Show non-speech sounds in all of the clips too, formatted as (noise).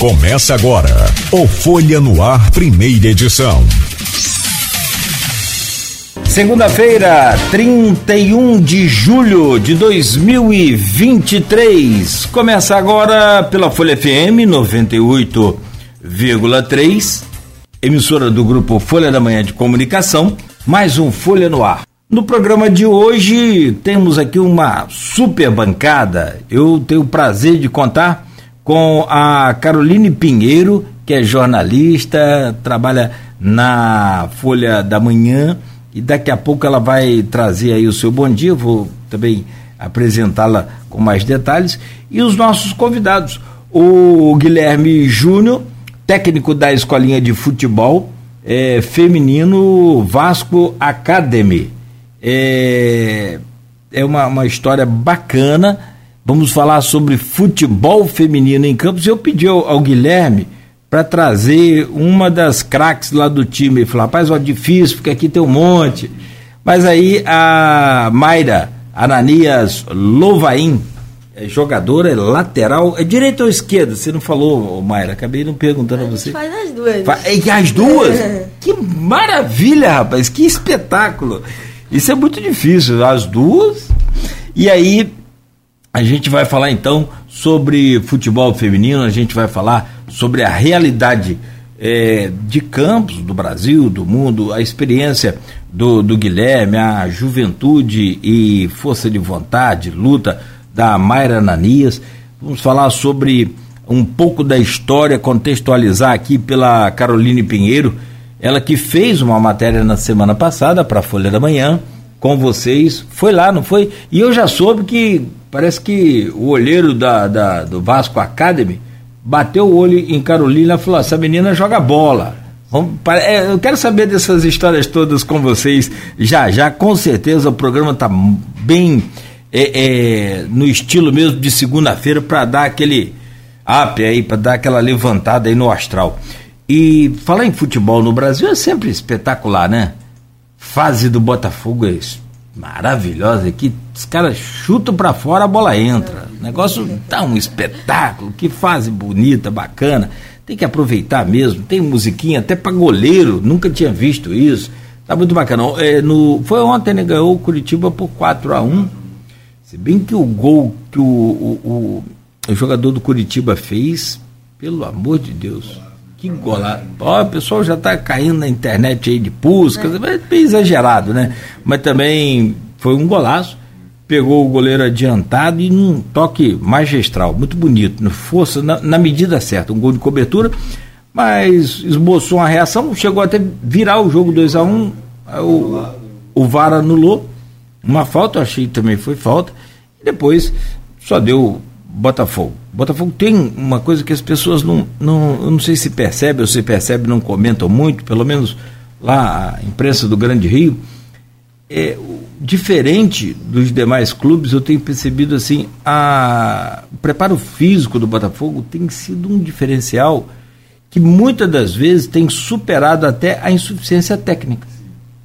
Começa agora o Folha no Ar, primeira edição. Segunda-feira, 31 de julho de 2023. Começa agora pela Folha FM 98,3, emissora do grupo Folha da Manhã de Comunicação, mais um Folha no Ar. No programa de hoje temos aqui uma super bancada. Eu tenho o prazer de contar com a Caroline Pinheiro, que é jornalista, trabalha na Folha da Manhã e daqui a pouco ela vai trazer aí o seu bom dia. Vou também apresentá-la com mais detalhes e os nossos convidados, o Guilherme Júnior, técnico da escolinha de futebol é, feminino Vasco Academy é, é uma, uma história bacana. Vamos falar sobre futebol feminino em campos. Eu pedi ao, ao Guilherme para trazer uma das craques lá do time. Ele falou, rapaz, ó, difícil, porque aqui tem um monte. Mas aí a Mayra Ananias Louvain, é jogadora, é lateral, é direita ou esquerda? Você não falou, Mayra, acabei não perguntando a, a você. Faz as duas. Fa e as duas? (laughs) que maravilha, rapaz, que espetáculo. Isso é muito difícil, as duas. E aí a gente vai falar então sobre futebol feminino, a gente vai falar sobre a realidade é, de campos do Brasil, do mundo, a experiência do, do Guilherme, a juventude e força de vontade, luta da Mayra Ananias. Vamos falar sobre um pouco da história, contextualizar aqui pela Caroline Pinheiro ela que fez uma matéria na semana passada para a Folha da Manhã com vocês, foi lá, não foi? E eu já soube que parece que o olheiro da, da do Vasco Academy bateu o olho em Carolina e falou: essa menina joga bola. É, eu quero saber dessas histórias todas com vocês já já. Com certeza o programa está bem é, é, no estilo mesmo de segunda-feira para dar aquele up aí, para dar aquela levantada aí no astral. E falar em futebol no Brasil é sempre espetacular, né? Fase do Botafogo é maravilhosa aqui. Os caras chutam para fora, a bola entra. O negócio tá um espetáculo. Que fase bonita, bacana. Tem que aproveitar mesmo. Tem musiquinha até para goleiro. Nunca tinha visto isso. Tá muito bacana. É, no, foi ontem, né? Ganhou o Curitiba por 4 a 1 Se bem que o gol que o, o, o, o jogador do Curitiba fez, pelo amor de Deus que golaço. Ó, o pessoal já está caindo na internet aí de puscas, é. bem exagerado, né? Mas também foi um golaço. Pegou o goleiro adiantado e num toque magistral, muito bonito, força na, na medida certa, um gol de cobertura, mas esboçou uma reação, chegou até virar o jogo 2 a 1 um, o, o VAR anulou, uma falta, eu achei que também foi falta, e depois só deu Botafogo. Botafogo tem uma coisa que as pessoas não, não, eu não sei se percebe ou se percebe, não comentam muito, pelo menos lá a imprensa do Grande Rio. É, diferente dos demais clubes, eu tenho percebido assim, a, o preparo físico do Botafogo tem sido um diferencial que muitas das vezes tem superado até a insuficiência técnica.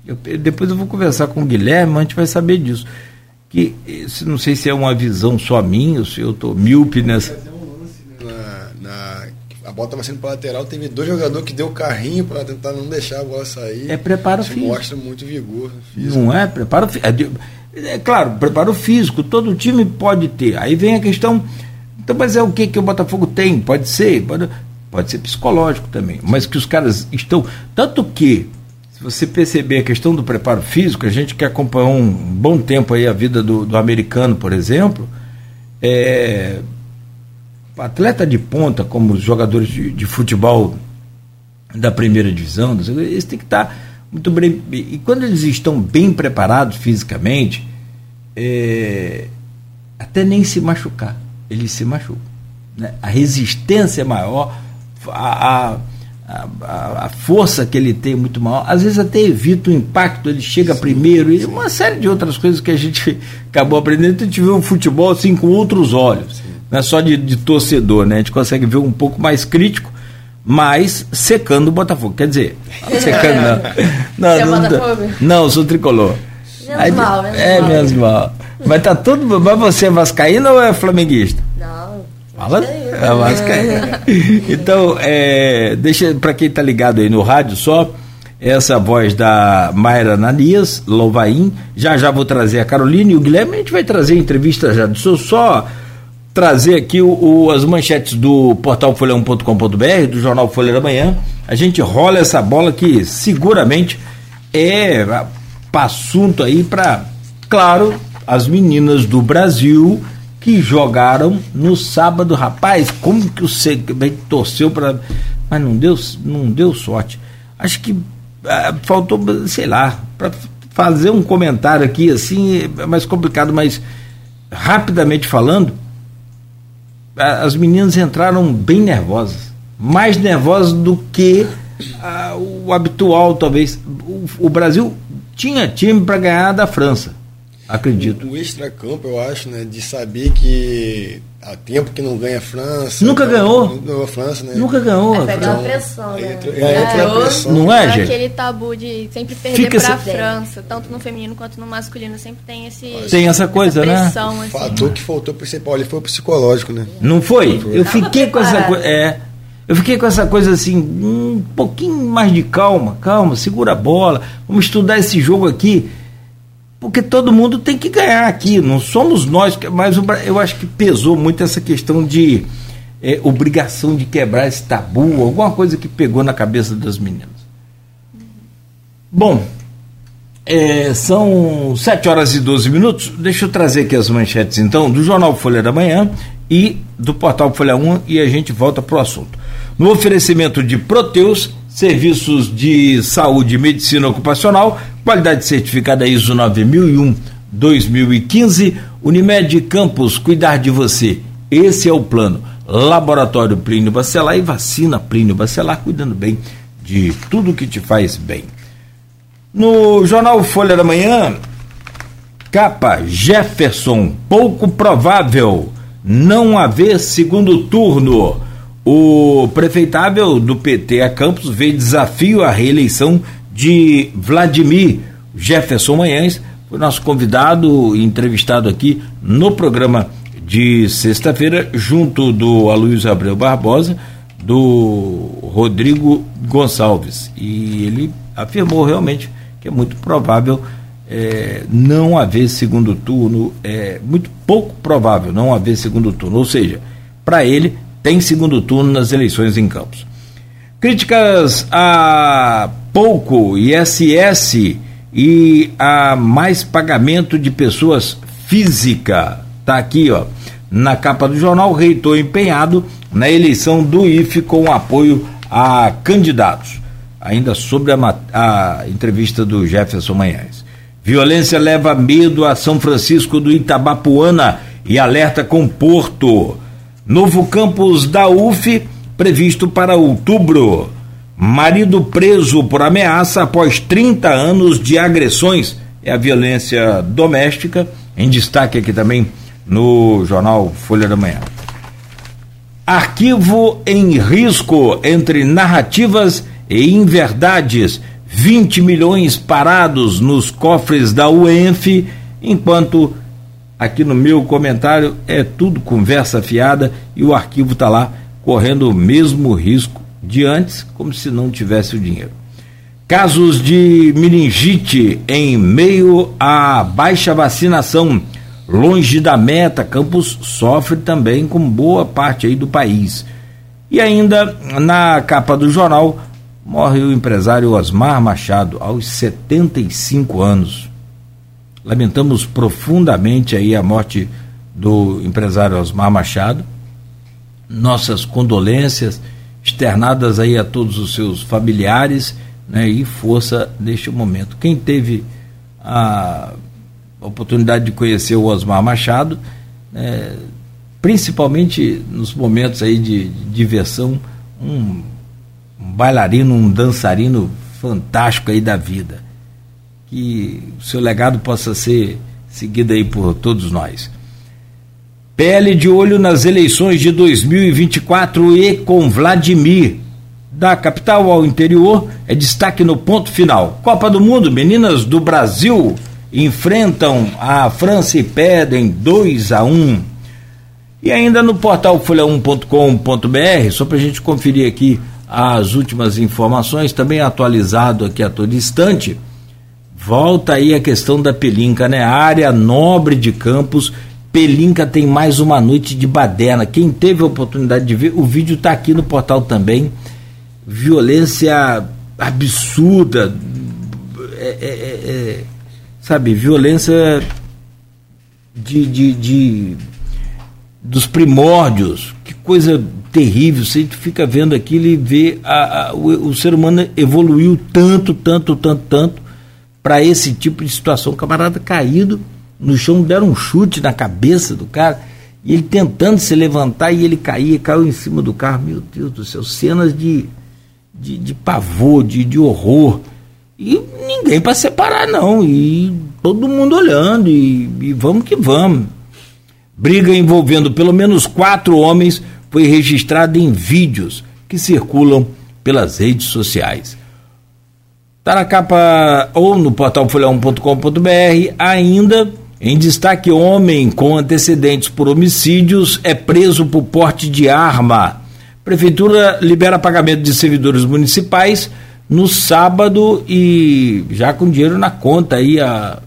Eu, depois eu vou conversar com o Guilherme, a gente vai saber disso que não sei se é uma visão só minha, ou se eu estou míope nessa. Né, na, na, a bola estava sendo para lateral, teve dois jogadores que deu carrinho para tentar não deixar a bola sair. É preparo Isso físico. mostra muito vigor. Físico. Não é? Preparo físico. É, é, claro, preparo físico, todo time pode ter. Aí vem a questão. Então, mas é o que, que o Botafogo tem? Pode ser, pode, pode ser psicológico também. Mas que os caras estão. Tanto que se você perceber a questão do preparo físico, a gente que acompanhou um bom tempo aí a vida do, do americano, por exemplo, é, atleta de ponta, como os jogadores de, de futebol da primeira divisão, eles têm que estar muito bem. E quando eles estão bem preparados fisicamente, é, até nem se machucar, eles se machucam. Né? A resistência é maior, a, a a, a, a, força que ele tem é muito maior, às vezes até evita o impacto, ele chega sim, primeiro, e uma série de outras coisas que a gente (laughs) acabou aprendendo. A gente vê um futebol assim com outros olhos, sim. não é só de, de, torcedor, né? A gente consegue ver um pouco mais crítico, mas secando o Botafogo. Quer dizer, (laughs) secando não. Não, não, não, não, sou tricolor. Menos Aí, mal, É, mal. menos mal. Mas tá tudo. Mas você é vascaíno ou é flamenguista? Fala, é Vascaína. (laughs) Então, é, deixa para quem está ligado aí no rádio só, essa voz da Mayra Nanias, Louvain. Já já vou trazer a Carolina e o Guilherme, a gente vai trazer entrevista já. Deixa eu só trazer aqui o, o, as manchetes do portal folha1.com.br, do jornal Folha da Manhã. A gente rola essa bola que seguramente é assunto aí para, claro, as meninas do Brasil que jogaram no sábado, rapaz, como que o Segment torceu para, mas não deu, não deu sorte. Acho que ah, faltou, sei lá, para fazer um comentário aqui assim é mais complicado, mas rapidamente falando, as meninas entraram bem nervosas, mais nervosas do que ah, o habitual, talvez. O, o Brasil tinha time para ganhar da França Acredito. O, o extra-campo, eu acho, né? De saber que há tempo que não ganha a França. Nunca então, ganhou. Nunca ganhou a França, né? Nunca ganhou. É pegar a pressão, né? Entra, é, entra a pressão. Não é, gente? Aquele tabu de sempre perder para a França, tanto no feminino quanto no masculino, sempre tem esse. Tem essa coisa, essa né? pressão, né? Assim. O fator que faltou principal ali foi o psicológico, né? Não foi? Eu fiquei com essa coisa. É. Eu fiquei com essa coisa assim, um pouquinho mais de calma, calma, segura a bola, vamos estudar esse jogo aqui porque todo mundo tem que ganhar aqui, não somos nós, mas eu acho que pesou muito essa questão de é, obrigação de quebrar esse tabu, alguma coisa que pegou na cabeça das meninas. Bom, é, são 7 horas e 12 minutos. Deixa eu trazer aqui as manchetes então do Jornal Folha da Manhã e do portal Folha 1 e a gente volta para o assunto. No oferecimento de Proteus, serviços de saúde e medicina ocupacional, qualidade certificada ISO 9001-2015, Unimed Campos, cuidar de você. Esse é o plano. Laboratório Plínio Bacelar e vacina Plínio Bacelar, cuidando bem de tudo que te faz bem. No jornal Folha da Manhã, capa Jefferson, pouco provável não haver segundo turno. O prefeitável do PT a Campos vê desafio à reeleição de Vladimir Jefferson Manhães, foi nosso convidado e entrevistado aqui no programa de sexta-feira, junto do Aloysio Abreu Barbosa, do Rodrigo Gonçalves. E ele afirmou realmente que é muito provável é, não haver segundo turno, é muito pouco provável não haver segundo turno, ou seja, para ele tem segundo turno nas eleições em Campos. Críticas a pouco ISS e a mais pagamento de pessoas física. Tá aqui, ó, na capa do jornal, reitor empenhado na eleição do IFE com apoio a candidatos. Ainda sobre a, a entrevista do Jefferson Manhães. Violência leva medo a São Francisco do Itabapuana e alerta com Porto. Novo campus da UF previsto para outubro. Marido preso por ameaça após 30 anos de agressões. É a violência doméstica, em destaque aqui também no jornal Folha da Manhã. Arquivo em risco entre narrativas e inverdades. 20 milhões parados nos cofres da UENF, enquanto aqui no meu comentário é tudo conversa fiada e o arquivo está lá correndo o mesmo risco de antes, como se não tivesse o dinheiro. Casos de meningite em meio à baixa vacinação, longe da meta, Campos sofre também com boa parte aí do país. E ainda na capa do jornal morre o empresário Osmar Machado aos 75 anos. Lamentamos profundamente aí a morte do empresário Osmar Machado nossas condolências externadas aí a todos os seus familiares né, e força neste momento. Quem teve a oportunidade de conhecer o Osmar Machado, né, principalmente nos momentos aí de, de diversão, um, um, bailarino, um dançarino fantástico aí da vida. Que o seu legado possa ser seguido aí por todos nós. PL de olho nas eleições de 2024 e com Vladimir. Da capital ao interior, é destaque no ponto final. Copa do Mundo, meninas do Brasil enfrentam a França e perdem 2 a 1. E ainda no portal folha1.com.br, só para a gente conferir aqui as últimas informações, também atualizado aqui a todo instante, volta aí a questão da Pelinca, né? A área nobre de Campos, Pelinca tem mais uma noite de baderna. Quem teve a oportunidade de ver, o vídeo está aqui no portal também. Violência absurda, é, é, é, é sabe, violência de, de, de dos primórdios, que coisa terrível. Você fica vendo aquilo e vê a, a, o, o, ser humano evoluiu tanto, tanto, tanto, tanto para esse tipo de situação. O camarada caído no chão, deram um chute na cabeça do cara e ele tentando se levantar e ele caía, caiu em cima do carro. Meu Deus do céu, cenas de, de, de pavor, de, de horror. E ninguém para separar, não. E todo mundo olhando, e, e vamos que vamos. Briga envolvendo pelo menos quatro homens foi registrada em vídeos que circulam pelas redes sociais. Está na capa ou no portal folha1.com.br. Ainda em destaque: homem com antecedentes por homicídios é preso por porte de arma. Prefeitura libera pagamento de servidores municipais no sábado e já com dinheiro na conta aí a,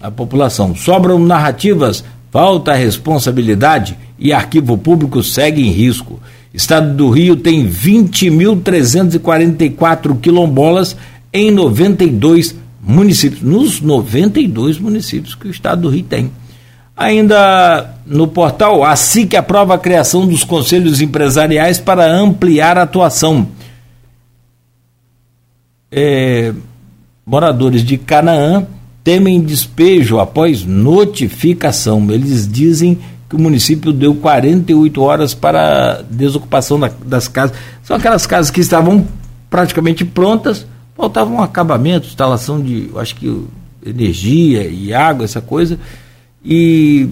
a população. Sobram narrativas Falta responsabilidade e arquivo público segue em risco. Estado do Rio tem 20.344 quilombolas em 92 municípios, nos 92 municípios que o Estado do Rio tem. Ainda no portal, a SIC aprova a criação dos conselhos empresariais para ampliar a atuação. É, moradores de Canaã temem despejo após notificação. Eles dizem que o município deu 48 horas para desocupação da, das casas. São aquelas casas que estavam praticamente prontas, faltavam um acabamento, instalação de, acho que energia e água, essa coisa, e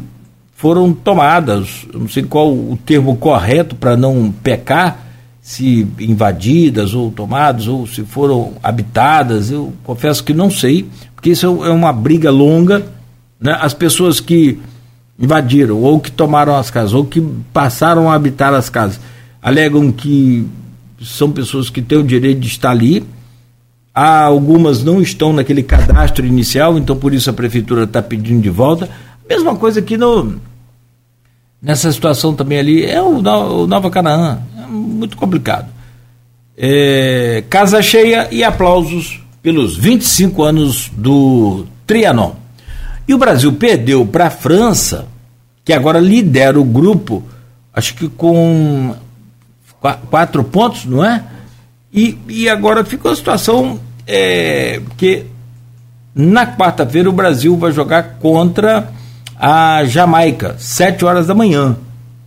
foram tomadas, não sei qual o termo correto para não pecar, se invadidas ou tomadas, ou se foram habitadas, eu confesso que não sei, porque isso é uma briga longa, né? As pessoas que invadiram, ou que tomaram as casas, ou que passaram a habitar as casas, alegam que são pessoas que têm o direito de estar ali, Há algumas não estão naquele cadastro inicial, então por isso a prefeitura está pedindo de volta. Mesma coisa aqui no, nessa situação também ali é o, o Nova Canaã muito complicado. É, casa cheia e aplausos pelos 25 anos do Trianon. E o Brasil perdeu para a França, que agora lidera o grupo, acho que com quatro pontos, não é? E, e agora ficou a situação é, que na quarta-feira o Brasil vai jogar contra a Jamaica, sete horas da manhã.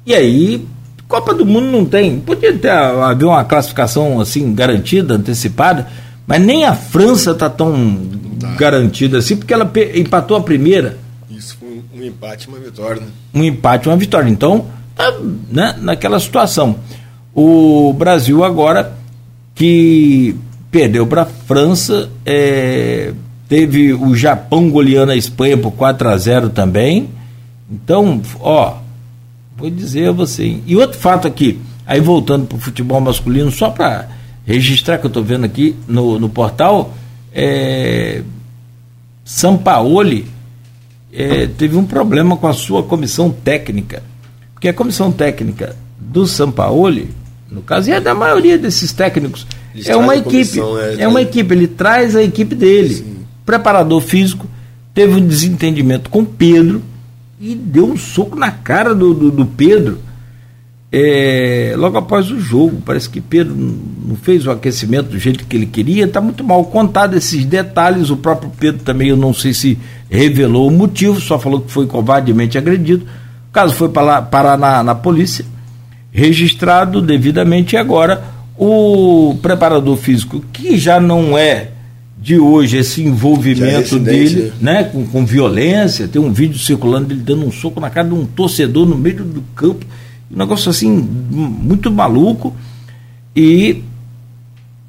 E aí Copa do Mundo não tem. Podia ter haver uma classificação assim garantida, antecipada, mas nem a França está tão tá. garantida assim, porque ela empatou a primeira. Isso foi um empate e uma vitória. Né? Um empate e uma vitória. Então, tá, né, naquela situação. O Brasil agora que perdeu para a França, é, teve o Japão goleando a Espanha por 4 a 0 também. Então, ó, Vou dizer a você. E outro fato aqui, aí voltando para o futebol masculino, só para registrar que eu estou vendo aqui no, no portal, é, Sampaoli é, teve um problema com a sua comissão técnica. Porque a comissão técnica do Sampaoli, no caso, e é da maioria desses técnicos, Eles é uma equipe. É, é, uma equipe, ele traz a equipe dele. Sim. Preparador físico, teve um desentendimento com Pedro e deu um soco na cara do, do, do Pedro é, logo após o jogo. Parece que Pedro não fez o aquecimento do jeito que ele queria. Está muito mal contado esses detalhes. O próprio Pedro também, eu não sei se revelou o motivo, só falou que foi covardemente agredido. O caso foi para parar na, na polícia, registrado devidamente. E agora o preparador físico, que já não é de hoje, esse envolvimento dele né, com, com violência. Tem um vídeo circulando dele dando um soco na cara de um torcedor no meio do campo. Um negócio assim, muito maluco. E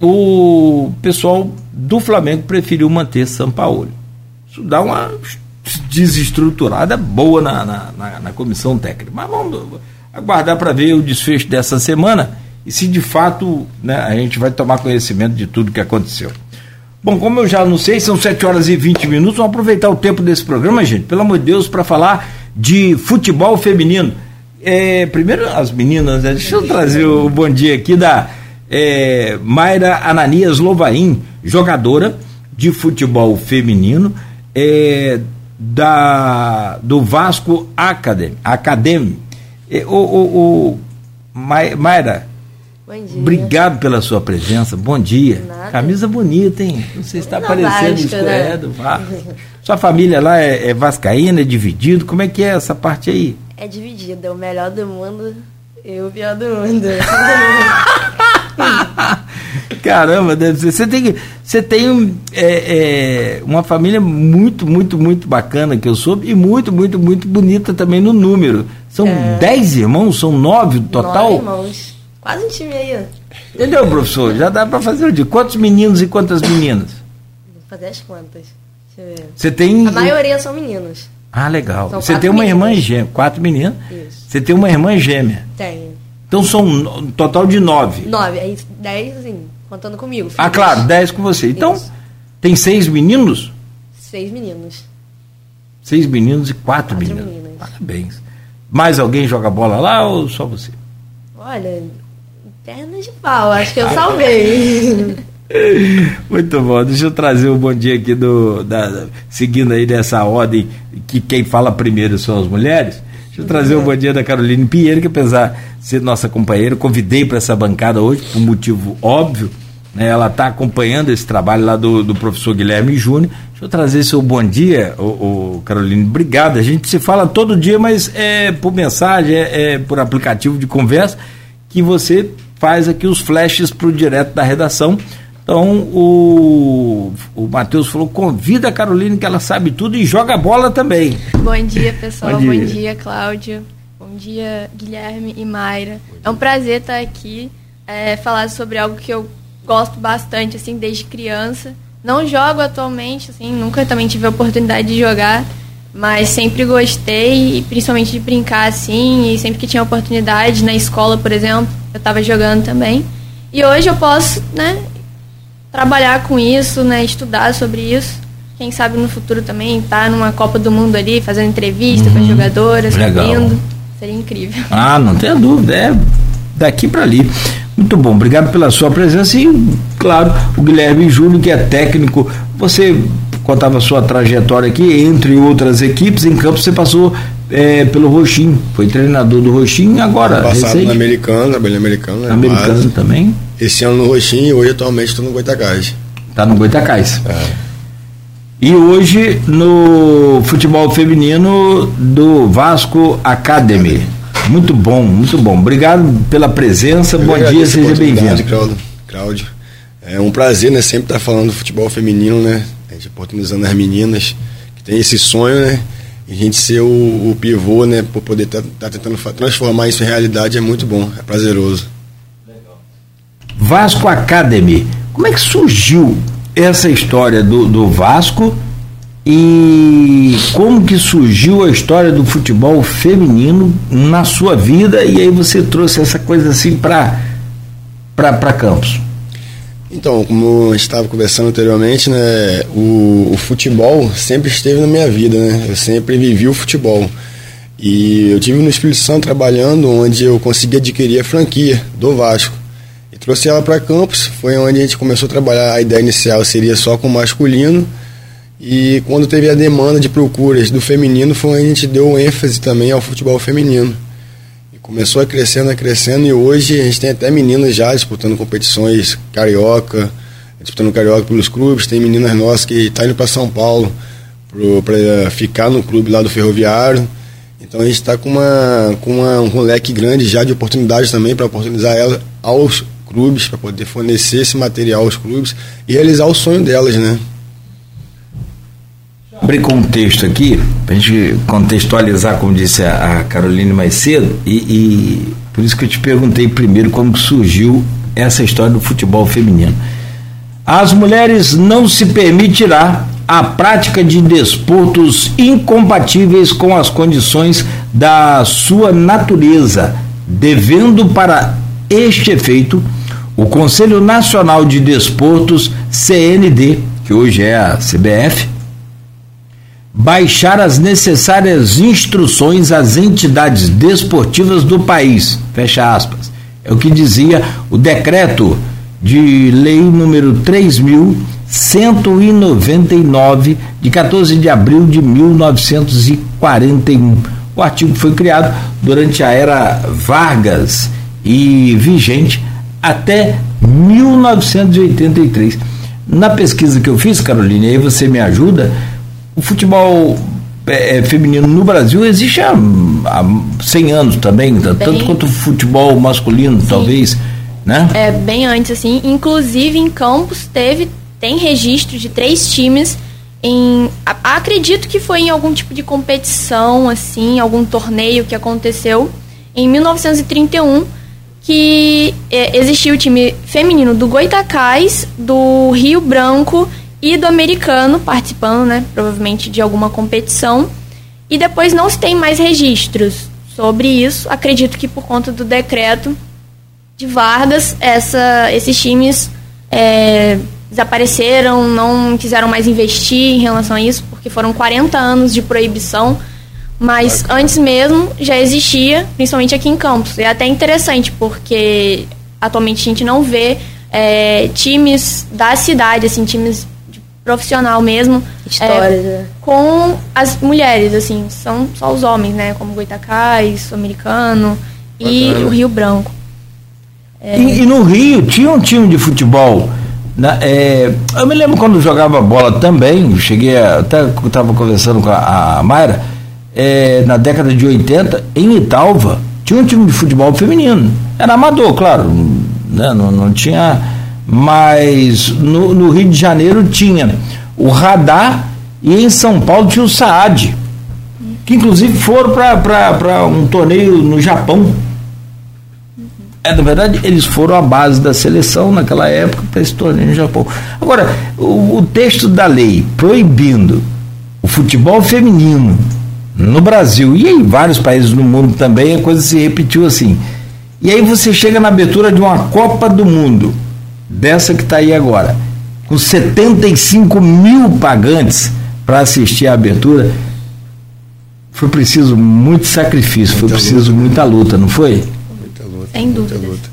o pessoal do Flamengo preferiu manter São Paulo. Isso dá uma desestruturada boa na, na, na, na comissão técnica. Mas vamos aguardar para ver o desfecho dessa semana e se de fato né, a gente vai tomar conhecimento de tudo que aconteceu. Bom, como eu já sei, são 7 horas e 20 minutos. Vamos aproveitar o tempo desse programa, gente, pelo amor de Deus, para falar de futebol feminino. É, primeiro, as meninas, né? deixa eu trazer o bom dia aqui da é, Mayra Ananias Lovain, jogadora de futebol feminino é, da, do Vasco Academy. Academy. É, o, o, o Mayra. Obrigado pela sua presença. Bom dia. Nada. Camisa bonita, hein? Você está aparecendo isso né? é, do Vasco. Sua família lá é, é, vascaína, é dividido. Como é que é essa parte aí? É dividida. O melhor do mundo e o pior do mundo. (laughs) Caramba, deve ser. Você tem, você tem é, é, uma família muito, muito, muito bacana que eu soube e muito, muito, muito bonita também no número. São é. dez irmãos? São nove no total? Nove irmãos. Quase um time aí. Entendeu, professor? Já dá para fazer de quantos meninos e quantas meninas? Vou fazer as contas. Você tem. A maioria são meninos. Ah, legal. Você tem uma irmã gêmea, quatro meninas. Isso. Você tem uma irmã gêmea. Tenho. Então são um total de nove. Nove, aí dez, assim, contando comigo. Filhos. Ah, claro, dez com você. Então, Isso. tem seis meninos? Seis meninos. Seis meninos e quatro, quatro meninas. meninas. Parabéns. Mais alguém joga bola lá ou só você? Olha, Pernas de pau, acho que eu salvei. (laughs) Muito bom, deixa eu trazer o um bom dia aqui do. Da, seguindo aí dessa ordem que quem fala primeiro são as mulheres. Deixa eu trazer o um bom dia da Caroline Pinheiro, que apesar de ser nossa companheira, convidei para essa bancada hoje, por um motivo óbvio. Né, ela está acompanhando esse trabalho lá do, do professor Guilherme Júnior. Deixa eu trazer seu bom dia, o, o Caroline. Obrigado. A gente se fala todo dia, mas é por mensagem, é, é por aplicativo de conversa, que você faz aqui os flashes para o direto da redação. Então o, o Matheus falou: convida a Carolina, que ela sabe tudo e joga bola também. Bom dia, pessoal. Bom dia, Bom dia Cláudio. Bom dia, Guilherme e Mayra. É um prazer estar aqui, é, falar sobre algo que eu gosto bastante, assim, desde criança. Não jogo atualmente, assim, nunca também tive a oportunidade de jogar, mas sempre gostei, principalmente de brincar assim, e sempre que tinha oportunidade na escola, por exemplo, eu estava jogando também. E hoje eu posso, né, trabalhar com isso, né, estudar sobre isso. Quem sabe no futuro também estar tá numa Copa do Mundo ali, fazendo entrevista uhum, com as jogadoras, Legal. Seria incrível. Ah, não tenha dúvida, é daqui para ali. Muito bom, obrigado pela sua presença e, claro, o Guilherme Júnior, que é técnico. Você contava a sua trajetória aqui, entre outras equipes, em campo você passou é, pelo Roxinho, foi treinador do Roxinho agora. Passado recente. no americano, trabalhei no americano. Né, americano base. também. Esse ano no Roxinho e hoje atualmente estou no Goitacás. Tá no Goitacás. É. E hoje no futebol feminino do Vasco Academy. Muito bom, muito bom. Obrigado pela presença. Eu bom dia, seja bem-vindo. Cláudio. Cláudio. É um prazer, né? Sempre estar falando do futebol feminino, né? A gente oportunizando as meninas que tem esse sonho, né? a gente ser o, o pivô, né, por poder estar tá, tá tentando transformar isso em realidade é muito bom, é prazeroso. Legal. Vasco Academy, como é que surgiu essa história do, do Vasco e como que surgiu a história do futebol feminino na sua vida e aí você trouxe essa coisa assim para para Campos? Então, como gente estava conversando anteriormente, né, o, o, futebol sempre esteve na minha vida, né? Eu sempre vivi o futebol. E eu tive no Espírito Santo trabalhando, onde eu consegui adquirir a franquia do Vasco. E trouxe ela para Campos, foi onde a gente começou a trabalhar. A ideia inicial seria só com o masculino. E quando teve a demanda de procuras do feminino, foi a gente deu ênfase também ao futebol feminino. Começou a crescendo, a crescendo e hoje a gente tem até meninas já disputando competições carioca, disputando carioca pelos clubes. Tem meninas nossas que estão tá indo para São Paulo para ficar no clube lá do Ferroviário. Então a gente está com, uma, com uma, um leque grande já de oportunidades também para oportunizar elas aos clubes, para poder fornecer esse material aos clubes e realizar o sonho delas, né? Abrir contexto aqui, para a gente contextualizar, como disse a, a Caroline mais cedo, e, e, por isso que eu te perguntei primeiro como surgiu essa história do futebol feminino. As mulheres não se permitirá a prática de desportos incompatíveis com as condições da sua natureza, devendo para este efeito o Conselho Nacional de Desportos, CND, que hoje é a CBF, baixar as necessárias instruções às entidades desportivas do país. Fecha aspas. É o que dizia o decreto de lei número 3199 de 14 de abril de 1941. O artigo foi criado durante a era Vargas e vigente até 1983. Na pesquisa que eu fiz, Carolina, aí você me ajuda, o futebol é, é, feminino no Brasil existe há, há 100 anos também, bem, tanto quanto o futebol masculino, sim. talvez, né? É, bem antes, assim. Inclusive, em Campos, teve, tem registro de três times em... Acredito que foi em algum tipo de competição, assim, algum torneio que aconteceu em 1931, que é, existia o time feminino do Goitacás, do Rio Branco e do americano participando, né, provavelmente de alguma competição. E depois não se tem mais registros sobre isso. Acredito que por conta do decreto de Vargas, essa, esses times é, desapareceram, não quiseram mais investir em relação a isso, porque foram 40 anos de proibição. Mas antes mesmo já existia, principalmente aqui em Campos. É até interessante, porque atualmente a gente não vê é, times da cidade, assim, times profissional mesmo. Histórias, é, né? Com as mulheres, assim, são só os homens, né? Como Goitacás, o americano e o Rio Branco. É. E, e, no Rio tinha um time de futebol. Na, é, eu me lembro quando jogava bola também, cheguei a, até estava conversando com a, a Mayra, é, na década de 80, em Italva, tinha um time de futebol feminino. Era amador, claro, né? não, não tinha mas no, no, Rio de Janeiro tinha o Radar e em São Paulo tinha o Saad, que inclusive foram para um torneio no Japão. É, na verdade, eles foram a base da seleção naquela época para esse torneio no Japão. Agora, o, o texto da lei proibindo o futebol feminino no Brasil e em vários países do mundo também, a coisa se repetiu assim. E aí você chega na abertura de uma Copa do Mundo dessa que está aí agora, com 75 mil pagantes para assistir a abertura, foi preciso muito sacrifício, muita foi preciso luta, muita luta, não foi? Muita luta. Sem dúvida. Luta.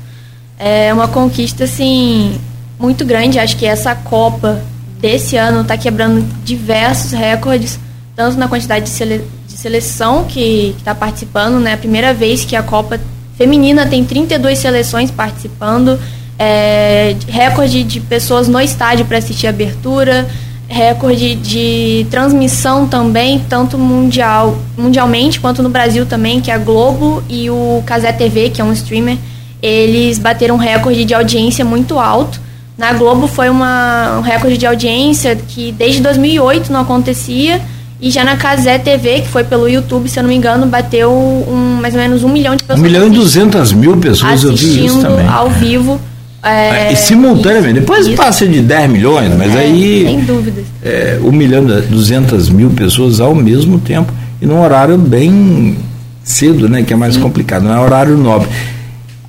É uma conquista, assim, muito grande. Acho que essa Copa desse ano está quebrando diversos recordes, tanto na quantidade de, sele de seleção que está participando, né? A primeira vez que a Copa feminina tem 32 seleções participando é, recorde de pessoas no estádio para assistir a abertura, recorde de transmissão também, tanto mundial, mundialmente quanto no Brasil também, que é a Globo e o Casé TV, que é um streamer, eles bateram um recorde de audiência muito alto. Na Globo foi uma, um recorde de audiência que desde 2008 não acontecia. E já na Casé TV, que foi pelo YouTube, se eu não me engano, bateu um, mais ou menos um milhão de pessoas. Um milhão e duzentas mil pessoas assistindo ao vivo é, e simultaneamente. Depois isso. passa de 10 milhões, mas é, aí. Sem dúvidas. É, um milhão e 200 mil pessoas ao mesmo tempo e num horário bem cedo, né? Que é mais Sim. complicado, não é horário nobre.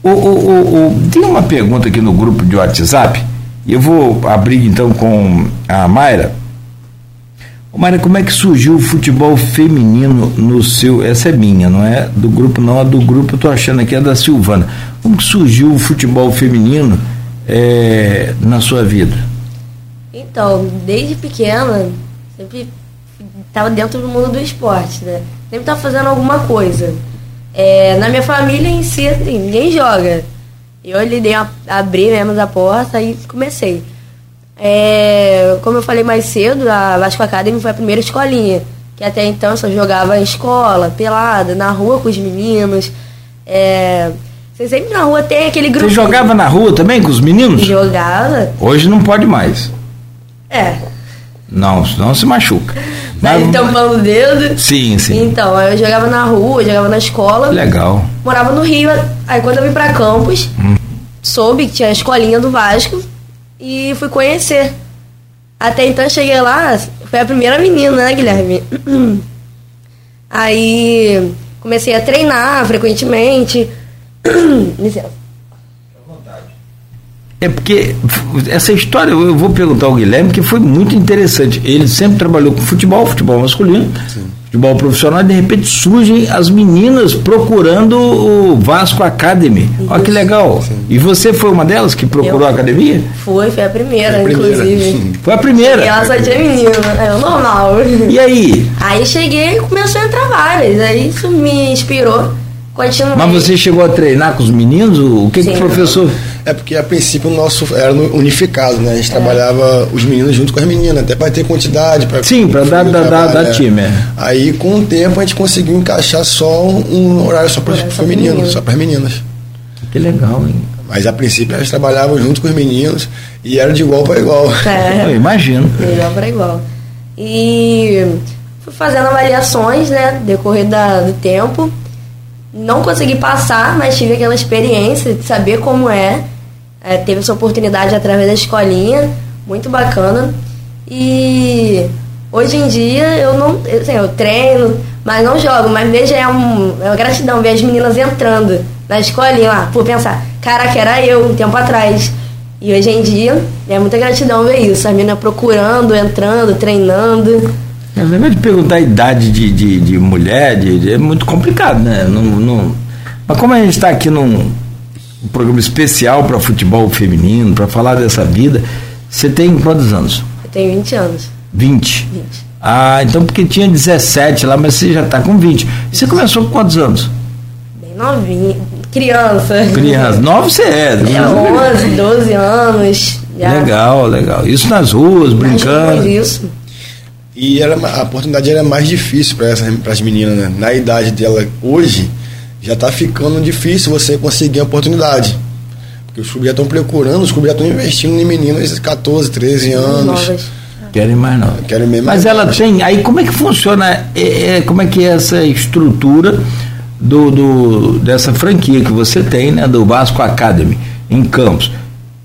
O, o, o, tem uma pergunta aqui no grupo de WhatsApp, e eu vou abrir então com a Mayra Mayra, como é que surgiu o futebol feminino no seu. Essa é minha, não é do grupo, não. A do grupo eu tô achando aqui é da Silvana. Como surgiu o futebol feminino é, na sua vida? Então, desde pequena, sempre estava dentro do mundo do esporte, né? Sempre estava fazendo alguma coisa. É, na minha família em si, assim, ninguém joga. Eu ali dei uma, abri mesmo a porta e comecei. É, como eu falei mais cedo, a Vasco Academy foi a primeira escolinha. Que até então só jogava em escola, pelada, na rua com os meninos. É, você sempre na rua tem aquele grupo. Você jogava na rua também com os meninos? Jogava. Hoje não pode mais. É. Não, senão se machuca. (laughs) Mas então tampando o dedo. Sim, sim. Então, eu jogava na rua, jogava na escola. Legal. Morava no Rio. Aí quando eu vim pra Campos, hum. soube que tinha a escolinha do Vasco e fui conhecer. Até então eu cheguei lá, foi a primeira menina, né, Guilherme? (clears throat) Aí comecei a treinar frequentemente. (coughs) Licença. É porque essa história, eu vou perguntar ao Guilherme, que foi muito interessante. Ele sempre trabalhou com futebol, futebol masculino, Sim. futebol profissional, e de repente surgem as meninas procurando o Vasco Academy. Isso. Olha que legal. Sim. E você foi uma delas que procurou eu, a academia? Foi, foi a primeira, foi a primeira. inclusive. (laughs) Foi a primeira. E ela só tinha menina, é normal. E aí? Aí cheguei e começou a entrar várias. Aí isso me inspirou. Continuei. Mas você chegou a treinar com os meninos? O que, que o professor. É porque a princípio o nosso era unificado, né? A gente é. trabalhava os meninos junto com as meninas, até para ter quantidade. Pra Sim, para dar, dar, dar, dar time. É. Aí com o tempo a gente conseguiu encaixar só um horário só para os meninos, só para as meninas. Que legal, hein? Mas a princípio a gente trabalhava junto com os meninos e era de igual para igual. É, Eu imagino. De igual para igual. E fui fazendo avaliações, né, decorrer da, do tempo. Não consegui passar, mas tive aquela experiência de saber como é é, teve essa oportunidade através da escolinha, muito bacana. E hoje em dia eu não. Assim, eu treino, mas não jogo. Mas veja, é, um, é uma gratidão ver as meninas entrando na escolinha lá, por pensar, caraca, era eu um tempo atrás. E hoje em dia é muita gratidão ver isso, as meninas procurando, entrando, treinando. É, lembra de perguntar a idade de, de, de mulher, de, de, é muito complicado, né? Não, não, mas como a gente está aqui num, um programa especial para futebol feminino, para falar dessa vida. Você tem quantos anos? Eu tenho 20 anos. 20? 20. Ah, então porque tinha 17 lá, mas você já está com 20. E você começou com quantos anos? Bem novinho. Criança. Criança. Novo você é. (laughs) É 11, 12 anos. Já. Legal, legal. Isso nas ruas, brincando. Nas isso. E era, a oportunidade era mais difícil para as meninas, né? Na idade dela hoje, já está ficando difícil você conseguir a oportunidade. Porque os clubes já estão procurando, os clubes já estão investindo em meninas de 14, 13 anos. Querem mais não. Querem mais Mas ela tem. Aí como é que funciona? É, é, como é que é essa estrutura do, do, dessa franquia que você tem, né? Do Vasco Academy, em Campos.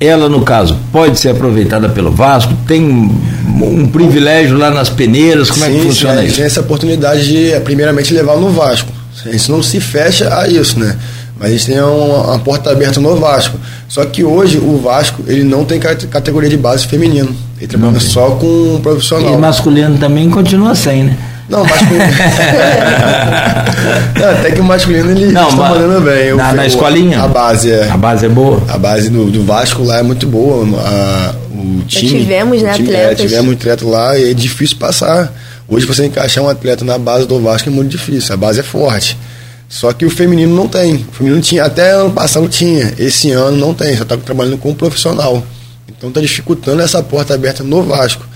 Ela, no caso, pode ser aproveitada pelo Vasco, tem um privilégio lá nas peneiras, como sim, é que funciona sim, isso? Tem essa oportunidade de, primeiramente, levar no Vasco. A gente não se fecha a isso, né? Mas a gente tem uma, uma, porta aberta no Vasco. Só que hoje o Vasco ele não tem categoria de base feminino. Ele trabalha só com um profissional. E masculino também continua sem, né? Não, masculino. (laughs) não, até que o masculino ele não, está mandando bem. Na, na escolinha? A base é. A base é boa. A base do, do Vasco lá é muito boa. A, o time. Já tivemos, né, time, atletas. É, tivemos atleta lá e é difícil passar. Hoje você encaixar um atleta na base do Vasco é muito difícil, a base é forte. Só que o feminino não tem. O feminino tinha, até ano passado tinha. Esse ano não tem, só está trabalhando com um profissional. Então está dificultando essa porta aberta no Vasco.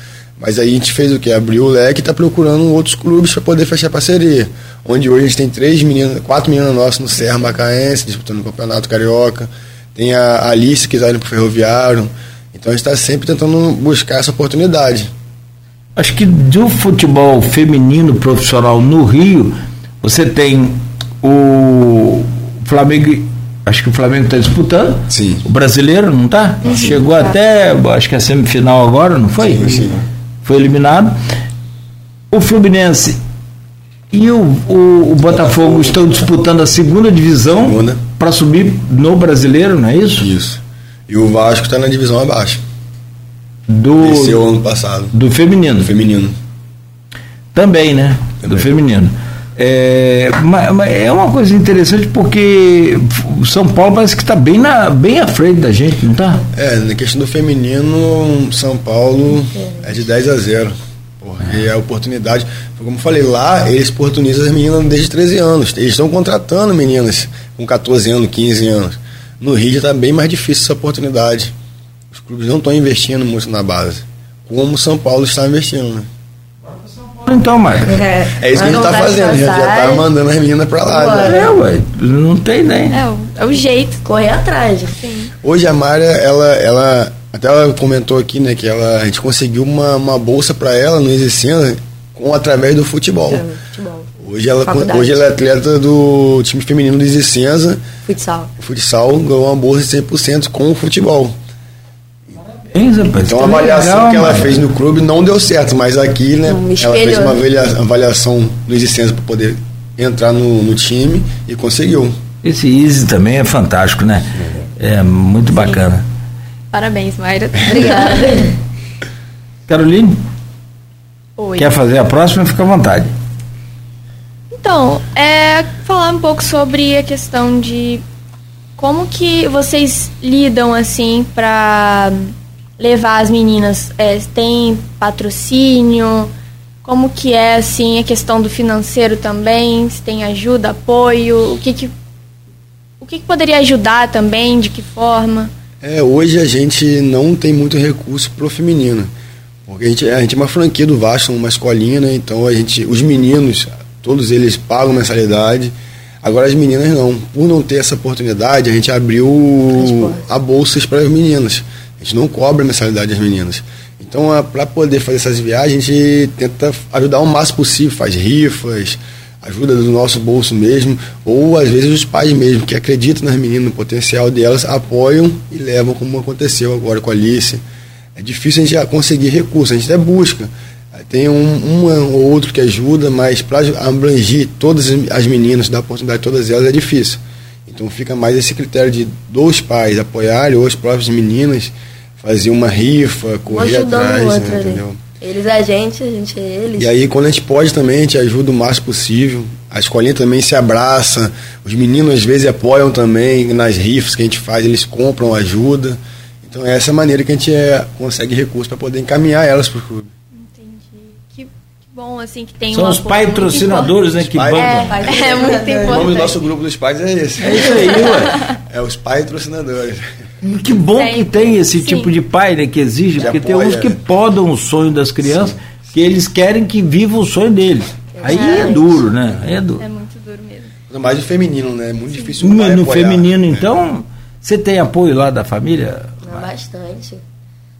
Mas aí a gente fez o que? Abriu o leque e está procurando outros clubes para poder fechar parceria. Onde hoje a gente tem três meninas, quatro meninas nossas no Serra Macaense, disputando o Campeonato Carioca. Tem a Alice que está indo para o Ferroviário. Então a gente está sempre tentando buscar essa oportunidade. Acho que do futebol feminino profissional no Rio, você tem o Flamengo. Acho que o Flamengo está disputando. Sim. O brasileiro, não está? Chegou até, acho que a semifinal agora, não foi? Sim, sim. Foi eliminado. O Fluminense e o, o, o Botafogo estão disputando a segunda divisão para subir no brasileiro, não é isso? Isso. E o Vasco está na divisão abaixo. Do, Esse é o ano passado. Do feminino. Do feminino. Também, né? Também. Do feminino. É, é uma coisa interessante porque o São Paulo parece que está bem, na, bem à frente da gente, não está? É, na questão do feminino, São Paulo é de 10 a 0. Porque é. a oportunidade, como eu falei, lá eles oportunizam as meninas desde 13 anos. Eles estão contratando meninas com 14 anos, 15 anos. No Rio já está bem mais difícil essa oportunidade clubes não estão investindo muito na base, como São Paulo está investindo, né? Então, mas é, é isso que a gente está fazendo, já, já tá mandando as meninas para lá. Né? É, ué, não tem nem. É, é o jeito, correr atrás. Assim. Hoje a Mária, ela, ela, até ela comentou aqui, né, que ela, a gente conseguiu uma, uma bolsa para ela no Existência com através do futebol. É, futebol. Hoje ela, hoje ela é atleta do time feminino do Existência. Futsal. Futsal ganhou uma bolsa de 100% com o futebol. Então a avaliação legal, que ela mano. fez no clube não deu certo, mas aqui, né, ela fez uma avaliação do existência para poder entrar no, no, time e conseguiu. Esse Easy também é fantástico, né? É muito Sim. bacana. Parabéns, Mayra. (laughs) Obrigada. Caroline? Oi. Quer fazer a próxima? Fica à vontade. Então, é falar um pouco sobre a questão de como que vocês lidam assim para levar as meninas? É, tem patrocínio? Como que é assim a questão do financeiro também? Se tem ajuda, apoio? O que que, o que, que poderia ajudar também? De que forma? É, hoje a gente não tem muito recurso pro feminino. Porque a gente, a gente é uma franquia do Vasco, uma escolinha, né? Então a gente, os meninos, todos eles pagam mensalidade. Agora as meninas não. Por não ter essa oportunidade, a gente abriu a bolsas para as meninas. A gente não cobra mensalidade das meninas. Então, para poder fazer essas viagens, a gente tenta ajudar o máximo possível, faz rifas, ajuda do nosso bolso mesmo, ou às vezes os pais mesmo, que acreditam nas meninas, no potencial delas, apoiam e levam, como aconteceu agora com a Alice. É difícil a gente conseguir recursos, a gente até busca, tem um, um ou outro que ajuda, mas para abranger todas as meninas, dar oportunidade a todas elas é difícil. Então fica mais esse critério de dos pais apoiarem ou as próprias meninas fazer uma rifa, correr atrás, né, entendeu? Eles a gente, a gente é eles. E aí quando a gente pode também, a gente ajuda o máximo possível. A escolinha também se abraça, os meninos às vezes apoiam também nas rifas que a gente faz, eles compram ajuda. Então é essa maneira que a gente é, consegue recursos para poder encaminhar elas para o clube bom, assim, que tem São os patrocinadores, né, que bancam. É, é, muito importante. O nome do nosso grupo dos pais é esse. É isso aí, ué. É os patrocinadores. Que bom Sempre. que tem esse Sim. tipo de pai, né, que exige, que porque apoia, tem uns que podam o sonho das crianças, Sim. que eles querem que viva o sonho deles. Aí é duro, né? Aí é duro. É muito duro mesmo. Ainda mais o feminino, né? É muito Sim. difícil. No, no feminino, então, você tem apoio lá da família? Não, bastante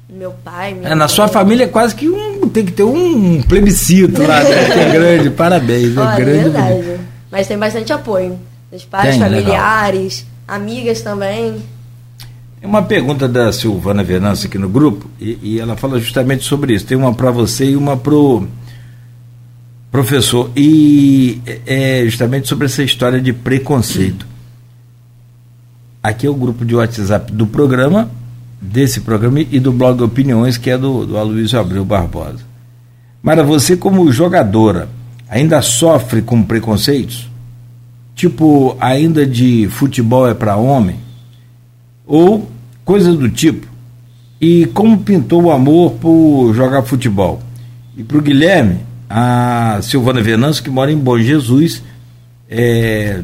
meu pai. É, na sua família é quase que um, tem que ter um plebiscito lá, né? (laughs) que é grande, parabéns. Olha, é grande. verdade. Mas tem bastante apoio. Dos pais, tem, familiares, legal. amigas também. Tem uma pergunta da Silvana Venâncio aqui no grupo, e, e ela fala justamente sobre isso. Tem uma para você e uma pro professor. E é, é justamente sobre essa história de preconceito. Aqui é o grupo de WhatsApp do programa desse programa e do blog Opiniões, que é do, do Aloysio Abreu Barbosa. Mara, você como jogadora ainda sofre com preconceitos? Tipo, ainda de futebol é para homem? Ou coisa do tipo? E como pintou o amor por jogar futebol? E para o Guilherme, a Silvana Venâncio, que mora em Bom Jesus, é,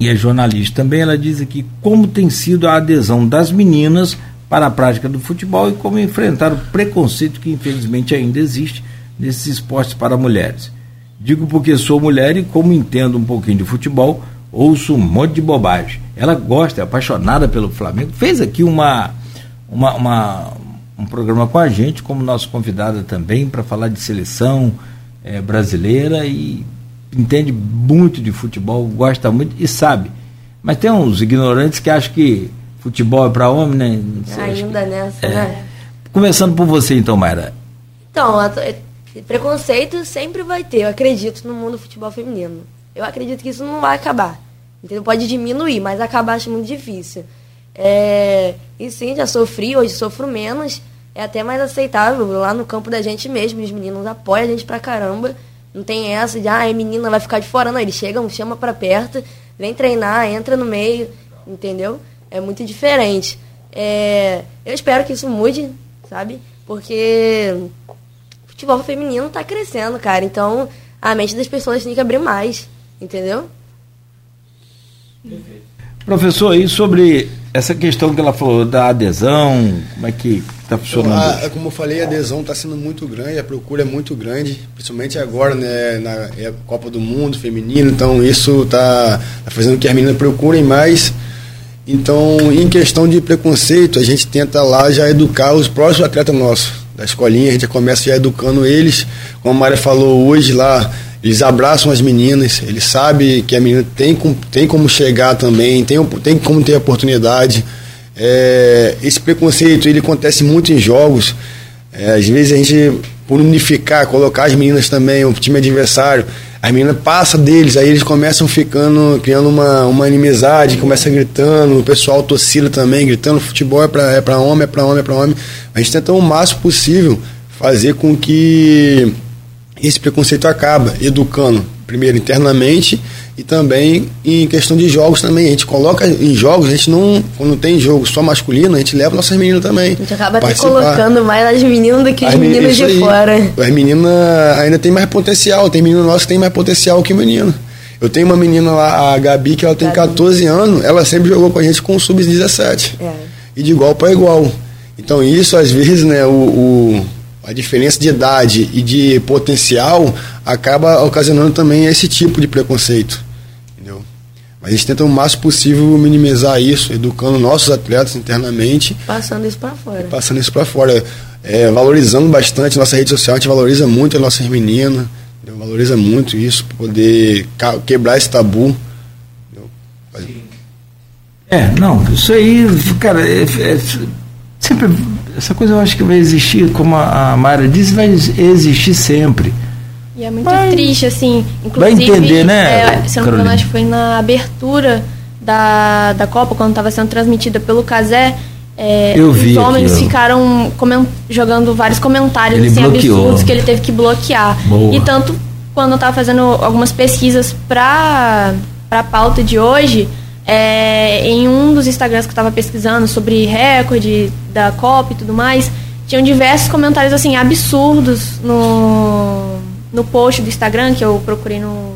e é jornalista também, ela diz aqui como tem sido a adesão das meninas para a prática do futebol e como enfrentar o preconceito que infelizmente ainda existe nesses esportes para mulheres. Digo porque sou mulher e como entendo um pouquinho de futebol, ouço um monte de bobagem. Ela gosta, é apaixonada pelo Flamengo. Fez aqui uma, uma, uma um programa com a gente, como nossa convidada também, para falar de seleção é, brasileira e entende muito de futebol, gosta muito e sabe. Mas tem uns ignorantes que acham que futebol é para homem, né? Ainda que, nessa, é. né? Começando por você então, Mayra. Então, é, preconceito sempre vai ter, eu acredito, no mundo do futebol feminino. Eu acredito que isso não vai acabar. Entendeu? Pode diminuir, mas acabar acho muito difícil. É, e sim, já sofri, hoje sofro menos. É até mais aceitável lá no campo da gente mesmo. Os meninos apoiam a gente pra caramba. Não tem essa de, ah, a menina vai ficar de fora. Não, eles chegam, chama para perto, vem treinar, entra no meio, entendeu? É muito diferente. É, eu espero que isso mude, sabe? Porque o futebol feminino tá crescendo, cara. Então, a mente das pessoas tem que abrir mais, entendeu? Professor, e sobre essa questão que ela falou da adesão, como é que está funcionando? Então, a, como eu falei, a adesão está sendo muito grande, a procura é muito grande, principalmente agora, né, na é Copa do Mundo feminino, então isso está tá fazendo que as meninas procurem mais. Então, em questão de preconceito, a gente tenta lá já educar os próximos atletas nossos da escolinha, a gente já começa já educando eles, como a Maria falou hoje lá, eles abraçam as meninas, eles sabem que a menina tem, tem como chegar também, tem, tem como ter oportunidade. é, esse preconceito ele acontece muito em jogos. É, às vezes a gente, por unificar, colocar as meninas também, o time adversário, as meninas passam deles, aí eles começam ficando, criando uma, uma inimizade, começa gritando, o pessoal torcida também, gritando, futebol é para é pra homem, é para homem, é para homem. A gente tenta o máximo possível fazer com que esse preconceito acaba, educando primeiro internamente e também em questão de jogos também. A gente coloca em jogos, a gente não, quando tem jogo só masculino, a gente leva nossas meninas também. A gente acaba até colocando mais as meninas do que as, as meninas de aí. fora. As meninas ainda tem mais potencial, tem menino nosso que tem mais potencial que menino. Eu tenho uma menina lá, a Gabi, que ela tem Gabi. 14 anos, ela sempre jogou com a gente com o sub-17. É. E de igual para igual. Então isso, às vezes, né, o, o a diferença de idade e de potencial acaba ocasionando também esse tipo de preconceito. Entendeu? Mas a gente tenta o máximo possível minimizar isso, educando nossos atletas internamente. Passando isso para fora. Passando isso para fora. É, valorizando bastante nossa rede social, a gente valoriza muito as nossas meninas, entendeu? valoriza muito isso, poder quebrar esse tabu. É, não, isso aí, cara, é, é, sempre essa coisa eu acho que vai existir, como a, a Mayra disse, vai existir sempre. E é muito Mas triste, assim. Inclusive, vai entender, né? É, se eu não me engano, acho que foi na abertura da, da Copa, quando estava sendo transmitida pelo Casé. É, eu vi os homens aqui, ficaram coment, jogando vários comentários ele assim, bloqueou. absurdos que ele teve que bloquear. Boa. E tanto quando eu estava fazendo algumas pesquisas para a pauta de hoje, é, em um dos Instagrams que eu estava pesquisando sobre recorde da Copa e tudo mais, tinham diversos comentários assim absurdos no, no post do Instagram que eu procurei no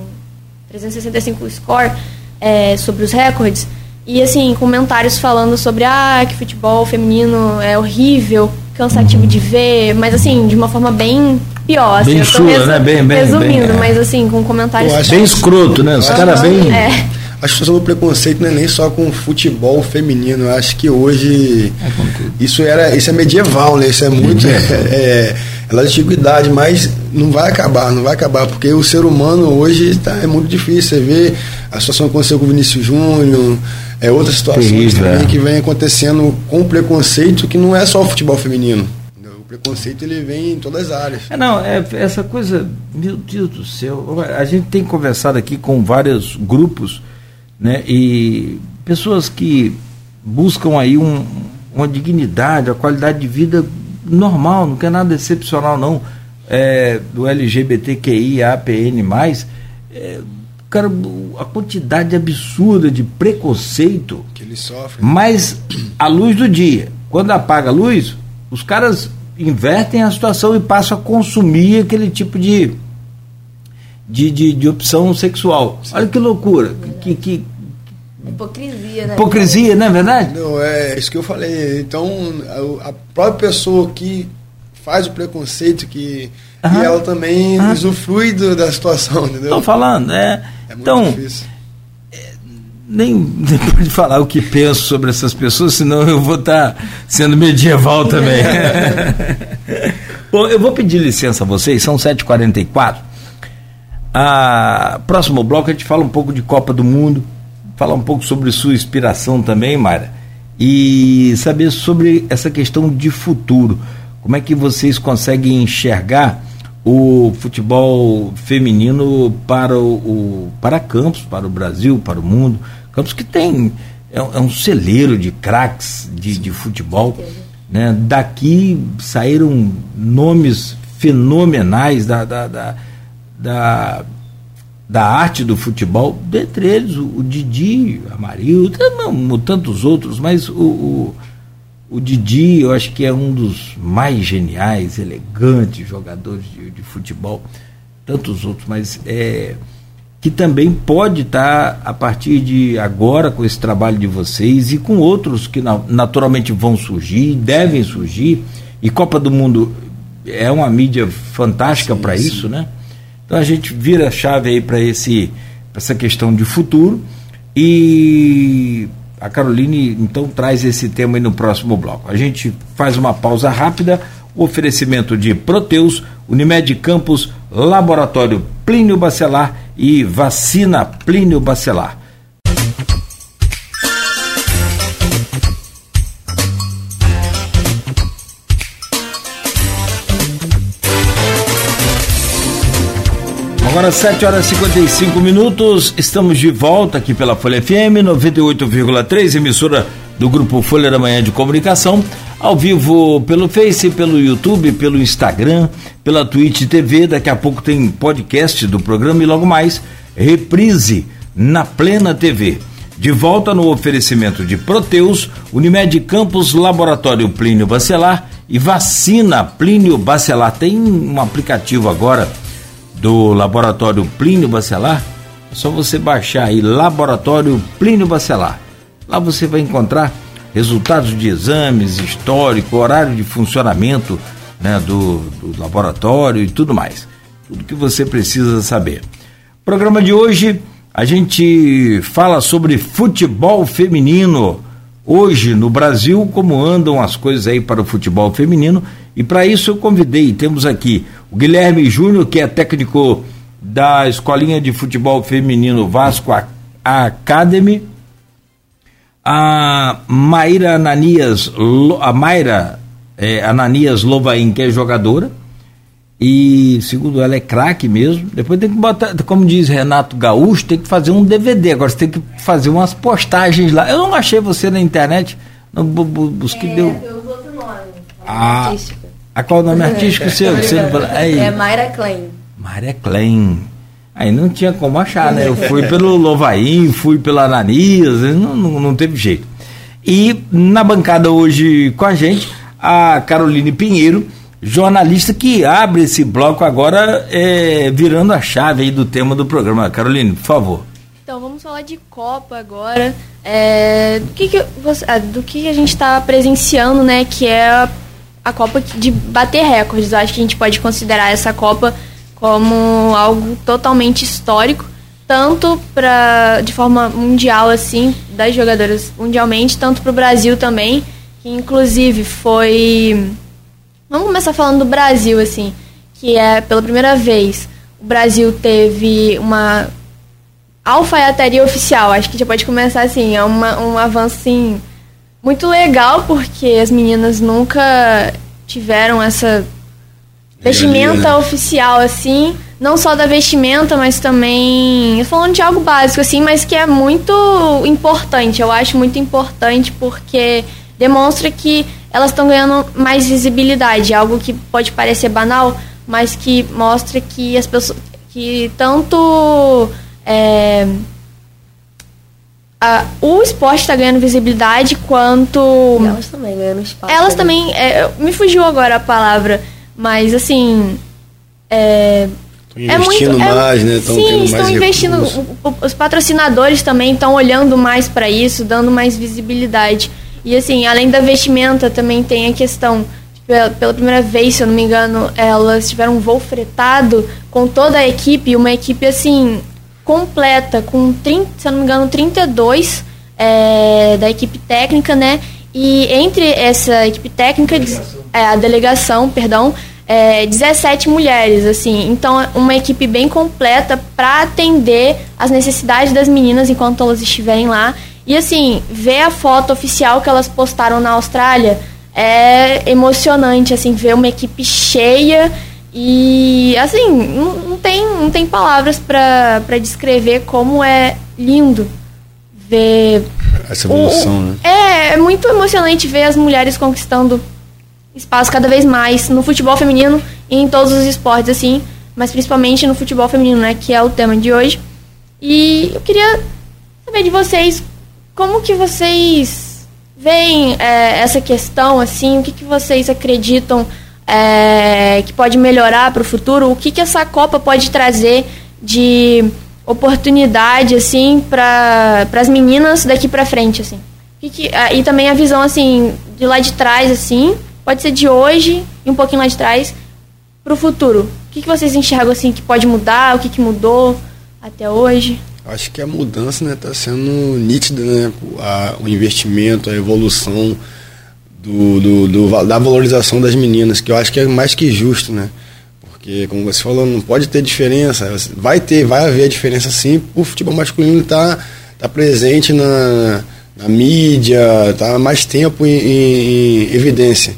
365 Score é, sobre os recordes. E assim, comentários falando sobre ah, que futebol feminino é horrível, cansativo uhum. de ver, mas assim, de uma forma bem pior. Assim, bem sua, né? Bem, bem, resumindo, bem, é. mas assim, com comentários. Bem escroto, né? Os caras bem. É a situação do preconceito não é nem só com o futebol feminino. Eu acho que hoje é isso era isso é medieval, né? Isso é muito é, (laughs) é, é da antiguidade, mas não vai acabar, não vai acabar porque o ser humano hoje tá, é muito difícil. Você vê a situação que aconteceu com o Vinícius Júnior, é situações Terrível, também é. que vem acontecendo com preconceito que não é só o futebol feminino. O preconceito ele vem em todas as áreas. É, não, é, essa coisa, meu Deus do céu, a gente tem conversado aqui com vários grupos né? E pessoas que buscam aí um, uma dignidade, a qualidade de vida normal, não quer nada excepcional não, é, do LGBTQI, APN+, é, cara, a quantidade absurda de preconceito que eles sofrem. Mas a luz do dia, quando apaga a luz, os caras invertem a situação e passam a consumir aquele tipo de de, de, de opção sexual. Sim. Olha que loucura. Que, que, Hipocrisia, né? Hipocrisia, não é verdade? Não, é isso que eu falei. Então, a, a própria pessoa que faz o preconceito, que e ela também Aham. usufrui do, da situação, entendeu? Estou falando, é. é então, difícil. É, nem, (laughs) nem pode falar o que penso sobre essas pessoas, senão eu vou estar tá sendo medieval também. (laughs) (laughs) Bom, eu vou pedir licença a vocês, são 7h44. A próximo bloco a gente fala um pouco de Copa do Mundo, falar um pouco sobre sua inspiração também, Mara, e saber sobre essa questão de futuro. Como é que vocês conseguem enxergar o futebol feminino para o, o para Campos, para o Brasil, para o mundo? Campos que tem é, é um celeiro de craques de, de futebol. Né? Daqui saíram nomes fenomenais da, da, da da, da arte do futebol, dentre eles o, o Didi, a Marilda, não, tantos outros, mas o, o, o, Didi eu acho que é um dos mais geniais, elegantes jogadores de, de futebol, tantos outros, mas é que também pode estar a partir de agora com esse trabalho de vocês e com outros que naturalmente vão surgir, devem surgir, e Copa do Mundo é uma mídia fantástica para isso, né? Então a gente vira a chave aí para esse essa questão de futuro e a Caroline então traz esse tema aí no próximo bloco. A gente faz uma pausa rápida, oferecimento de Proteus, Unimed Campos, Laboratório Plínio Bacelar e Vacina Plínio Bacelar. Agora 7 horas e 55 minutos, estamos de volta aqui pela Folha FM 98,3, emissora do grupo Folha da Manhã de Comunicação, ao vivo pelo Face, pelo YouTube, pelo Instagram, pela Twitch TV. Daqui a pouco tem podcast do programa e logo mais reprise na Plena TV. De volta no oferecimento de Proteus, Unimed Campos, Laboratório Plínio Bacelar e Vacina Plínio Bacelar. Tem um aplicativo agora do Laboratório Plínio Bacelar. É só você baixar aí Laboratório Plínio Bacelar. Lá você vai encontrar resultados de exames, histórico, horário de funcionamento né, do, do laboratório e tudo mais. Tudo que você precisa saber. Programa de hoje a gente fala sobre futebol feminino. Hoje no Brasil, como andam as coisas aí para o futebol feminino. E para isso eu convidei, temos aqui o Guilherme Júnior, que é técnico da Escolinha de Futebol Feminino Vasco Academy. A Mayra Ananias, a Mayra é, Ananias Lovain, que é jogadora e segundo ela é craque mesmo. Depois tem que botar, como diz Renato Gaúcho, tem que fazer um DVD. Agora você tem que fazer umas postagens lá. Eu não achei você na internet. Não busquei é, deu. outro nome. Ah, a qual nome artístico seu? Você não fala, aí. É Mayra Klein. Mayra Klein. Aí não tinha como achar, né? Eu fui pelo Lovain, fui pela Ananias, não, não, não teve jeito. E na bancada hoje com a gente, a Caroline Pinheiro, jornalista que abre esse bloco agora, é, virando a chave aí do tema do programa. Caroline, por favor. Então, vamos falar de Copa agora. É, do, que, que você, ah, do que a gente está presenciando, né? Que é a, a Copa de bater recordes. Eu acho que a gente pode considerar essa Copa como algo totalmente histórico, tanto para de forma mundial assim, das jogadoras mundialmente, tanto para o Brasil também, que inclusive foi Vamos começar falando do Brasil, assim, que é pela primeira vez o Brasil teve uma alfaiataria oficial. Acho que já pode começar assim, é uma, um avanço assim, muito legal, porque as meninas nunca tiveram essa vestimenta né? oficial, assim, não só da vestimenta, mas também falando de algo básico, assim, mas que é muito importante. Eu acho muito importante porque demonstra que elas estão ganhando mais visibilidade, algo que pode parecer banal, mas que mostra que as pessoas que tanto é, a, o esporte está ganhando visibilidade quanto e elas também ganhando espaço. Elas né? também é, me fugiu agora a palavra, mas assim é, é investindo é muito, mais, é, né? Tão sim, estão investindo. Os patrocinadores também estão olhando mais para isso, dando mais visibilidade. E assim, além da vestimenta, também tem a questão. Pela, pela primeira vez, se eu não me engano, elas tiveram um voo fretado com toda a equipe, uma equipe assim, completa, com 30, se eu não me engano, 32 é, da equipe técnica, né? E entre essa equipe técnica, é, a delegação, perdão, é, 17 mulheres, assim. Então, uma equipe bem completa para atender as necessidades das meninas enquanto elas estiverem lá. E assim, ver a foto oficial que elas postaram na Austrália é emocionante, assim, ver uma equipe cheia e assim, não, não tem, não tem palavras para descrever como é lindo ver essa evolução, o, né? É, é muito emocionante ver as mulheres conquistando espaço cada vez mais no futebol feminino e em todos os esportes assim, mas principalmente no futebol feminino, né, que é o tema de hoje. E eu queria saber de vocês como que vocês veem é, essa questão, assim, o que, que vocês acreditam é, que pode melhorar para o futuro? O que, que essa Copa pode trazer de oportunidade, assim, para as meninas daqui para frente, assim? E, que, e também a visão, assim, de lá de trás, assim, pode ser de hoje e um pouquinho lá de trás, para o futuro. O que, que vocês enxergam, assim, que pode mudar, o que, que mudou até hoje? Acho que a mudança está né, sendo nítida, né? O investimento, a evolução do, do, do, da valorização das meninas, que eu acho que é mais que justo, né? Porque, como você falou, não pode ter diferença. Vai ter, vai haver diferença sim. O futebol masculino está tá presente na, na mídia, está mais tempo em, em, em, evidência.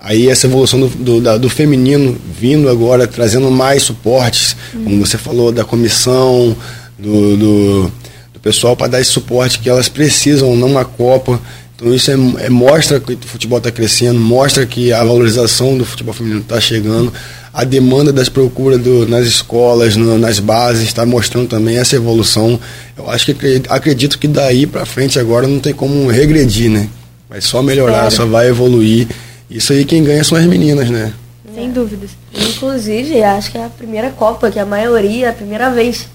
Aí essa evolução do, do, da, do feminino vindo agora, trazendo mais suportes, como você falou, da comissão, do, do, do pessoal para dar esse suporte que elas precisam numa Copa. Então isso é, é mostra que o futebol está crescendo, mostra que a valorização do futebol feminino está chegando, a demanda das procuras do, nas escolas, no, nas bases, está mostrando também essa evolução. Eu acho que acredito que daí para frente agora não tem como regredir, né? Vai só melhorar, só vai evoluir. Isso aí quem ganha são as meninas, né? Sem dúvidas. Inclusive, acho que é a primeira Copa, que a maioria, é a primeira vez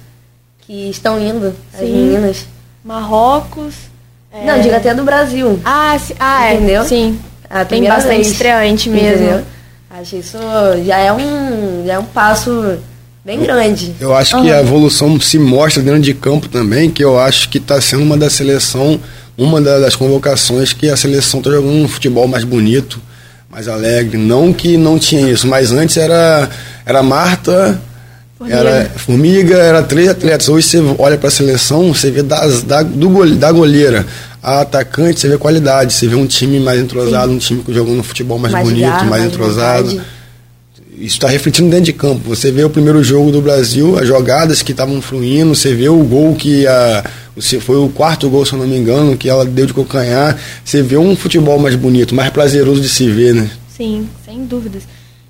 que estão indo as Sim. meninas. Marrocos. É... Não, diga até do Brasil. Ah, sim, ah é. entendeu? Sim. A Tem bastante vez. estreante mesmo. Entendeu? Acho isso já é um, já é um passo bem grande. Eu acho uhum. que a evolução se mostra dentro de campo também, que eu acho que está sendo uma da seleção, uma das convocações que a seleção está jogando um futebol mais bonito mais alegre. Não que não tinha isso, mas antes era, era Marta, Formiga. era Formiga, era três atletas. Hoje você olha para a seleção, você vê das, da, do, da goleira a atacante, você vê qualidade, você vê um time mais entrosado, Sim. um time jogando um futebol mais, mais bonito, gar, mais, entrosado. Vontade. Isso está refletindo dentro de campo. Você vê o primeiro jogo do Brasil, as jogadas que estavam fluindo, você vê o gol que a foi o quarto gol, se eu não me engano, que ela deu de calcanhar. Você vê um futebol mais bonito, mais prazeroso de se ver, né? Sim, sem dúvidas.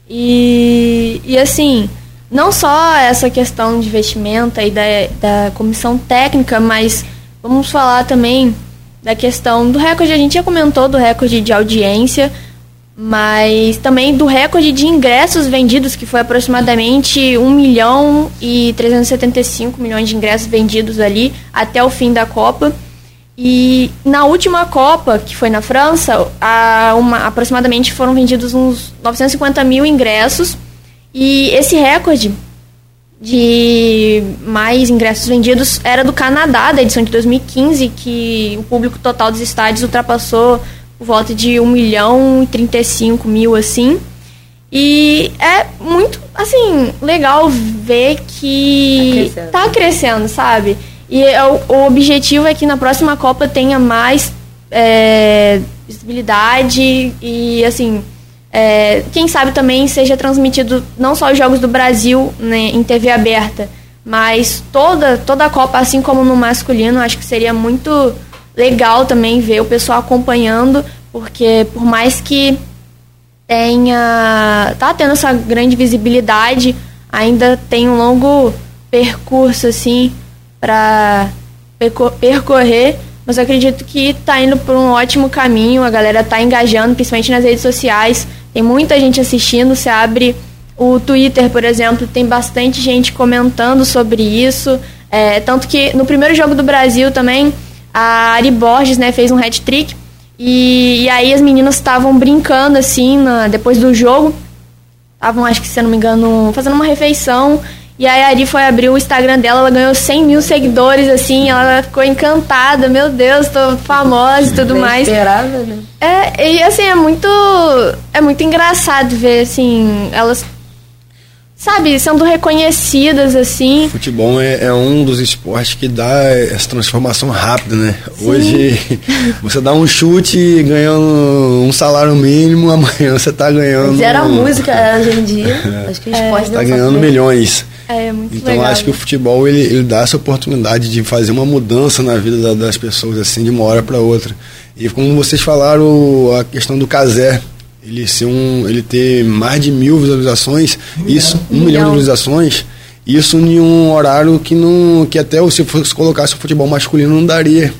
E, e assim, não só essa questão de vestimenta e da, da comissão técnica, mas vamos falar também da questão do recorde. A gente já comentou do recorde de audiência mas também do recorde de ingressos vendidos, que foi aproximadamente 1 milhão e 375 milhões de ingressos vendidos ali até o fim da Copa. E na última Copa, que foi na França, a uma, aproximadamente foram vendidos uns 950 mil ingressos. E esse recorde de mais ingressos vendidos era do Canadá, da edição de 2015, que o público total dos estádios ultrapassou por volta de 1 milhão e 35 mil, assim. E é muito, assim, legal ver que tá crescendo, tá crescendo sabe? E é o, o, objetivo é que na próxima Copa tenha mais é, visibilidade e, assim, é, quem sabe também seja transmitido não só os Jogos do Brasil né, em TV aberta, mas toda, toda a Copa, assim como no masculino, acho que seria muito legal também ver o pessoal acompanhando, porque por mais que tenha tá tendo essa grande visibilidade, ainda tem um longo percurso assim para percorrer, mas acredito que está indo por um ótimo caminho, a galera está engajando, principalmente nas redes sociais. Tem muita gente assistindo, você abre o Twitter, por exemplo, tem bastante gente comentando sobre isso. É, tanto que no primeiro jogo do Brasil também, a Ari Borges né, fez um hat-trick. E, e, aí as meninas estavam brincando assim na, depois do jogo. Estavam, acho que se eu não me engano, fazendo uma refeição. E aí a Ari foi abrir o Instagram dela, ela ganhou 100 mil seguidores, assim, ela ficou encantada, meu Deus, tô famosa e tudo mais. Esperava, né? É, e assim, é muito. É muito engraçado ver, assim, elas sabe, sendo reconhecidas assim. Futebol é, é, um dos esportes que dá essa transformação rápida, né? Sim. Hoje (laughs) você dá um chute ganhando um salário mínimo, (laughs) amanhã você tá ganhando. Gera música hoje em dia. É. (laughs) Acho que o esporte é. tá ganhando milhões. É, muito então legal. acho que o futebol ele, ele dá essa oportunidade de fazer uma mudança na vida das pessoas assim de uma hora para outra. E como vocês falaram a questão do casé, ele ser um, ele ter mais de mil visualizações, um isso, um milhão. milhão de visualizações, isso em um horário que não, que até se fosse colocasse o futebol masculino não daria.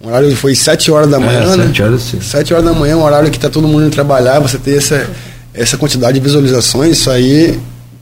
O horário foi 7 horas da é, manhã, é, né? 7 horas, sim. 7 horas da manhã, um horário que está todo mundo indo trabalhar, você ter essa, essa quantidade de visualizações, isso aí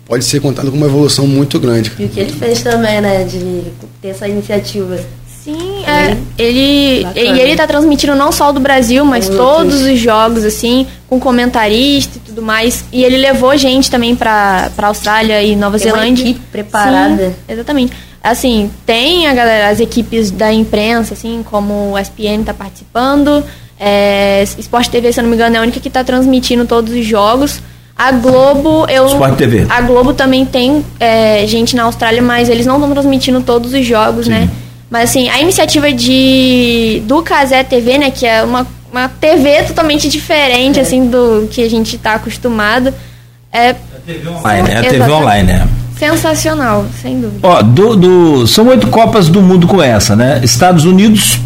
pode ser contado como uma evolução muito grande. E o que ele fez também, né, de ter essa iniciativa Sim, é, ele e ele está transmitindo não só o do Brasil, mas todos os jogos assim, com comentarista e tudo mais. E ele levou gente também para para Austrália e Nova tem Zelândia. Uma equipe preparada. Sim, exatamente. Assim, tem a galera, as equipes da imprensa, assim, como o SPN está participando. É, Sport TV, se eu não me engano, é a única que está transmitindo todos os jogos. A Globo, eu. Sport TV. A Globo também tem é, gente na Austrália, mas eles não estão transmitindo todos os jogos, Sim. né? Mas assim, a iniciativa de do Casé TV, né, que é uma, uma TV totalmente diferente, é. assim, do que a gente está acostumado. É, a TV online, é a TV online, né? Sensacional, sem dúvida. Ó, do, do, são oito Copas do Mundo com essa, né? Estados Unidos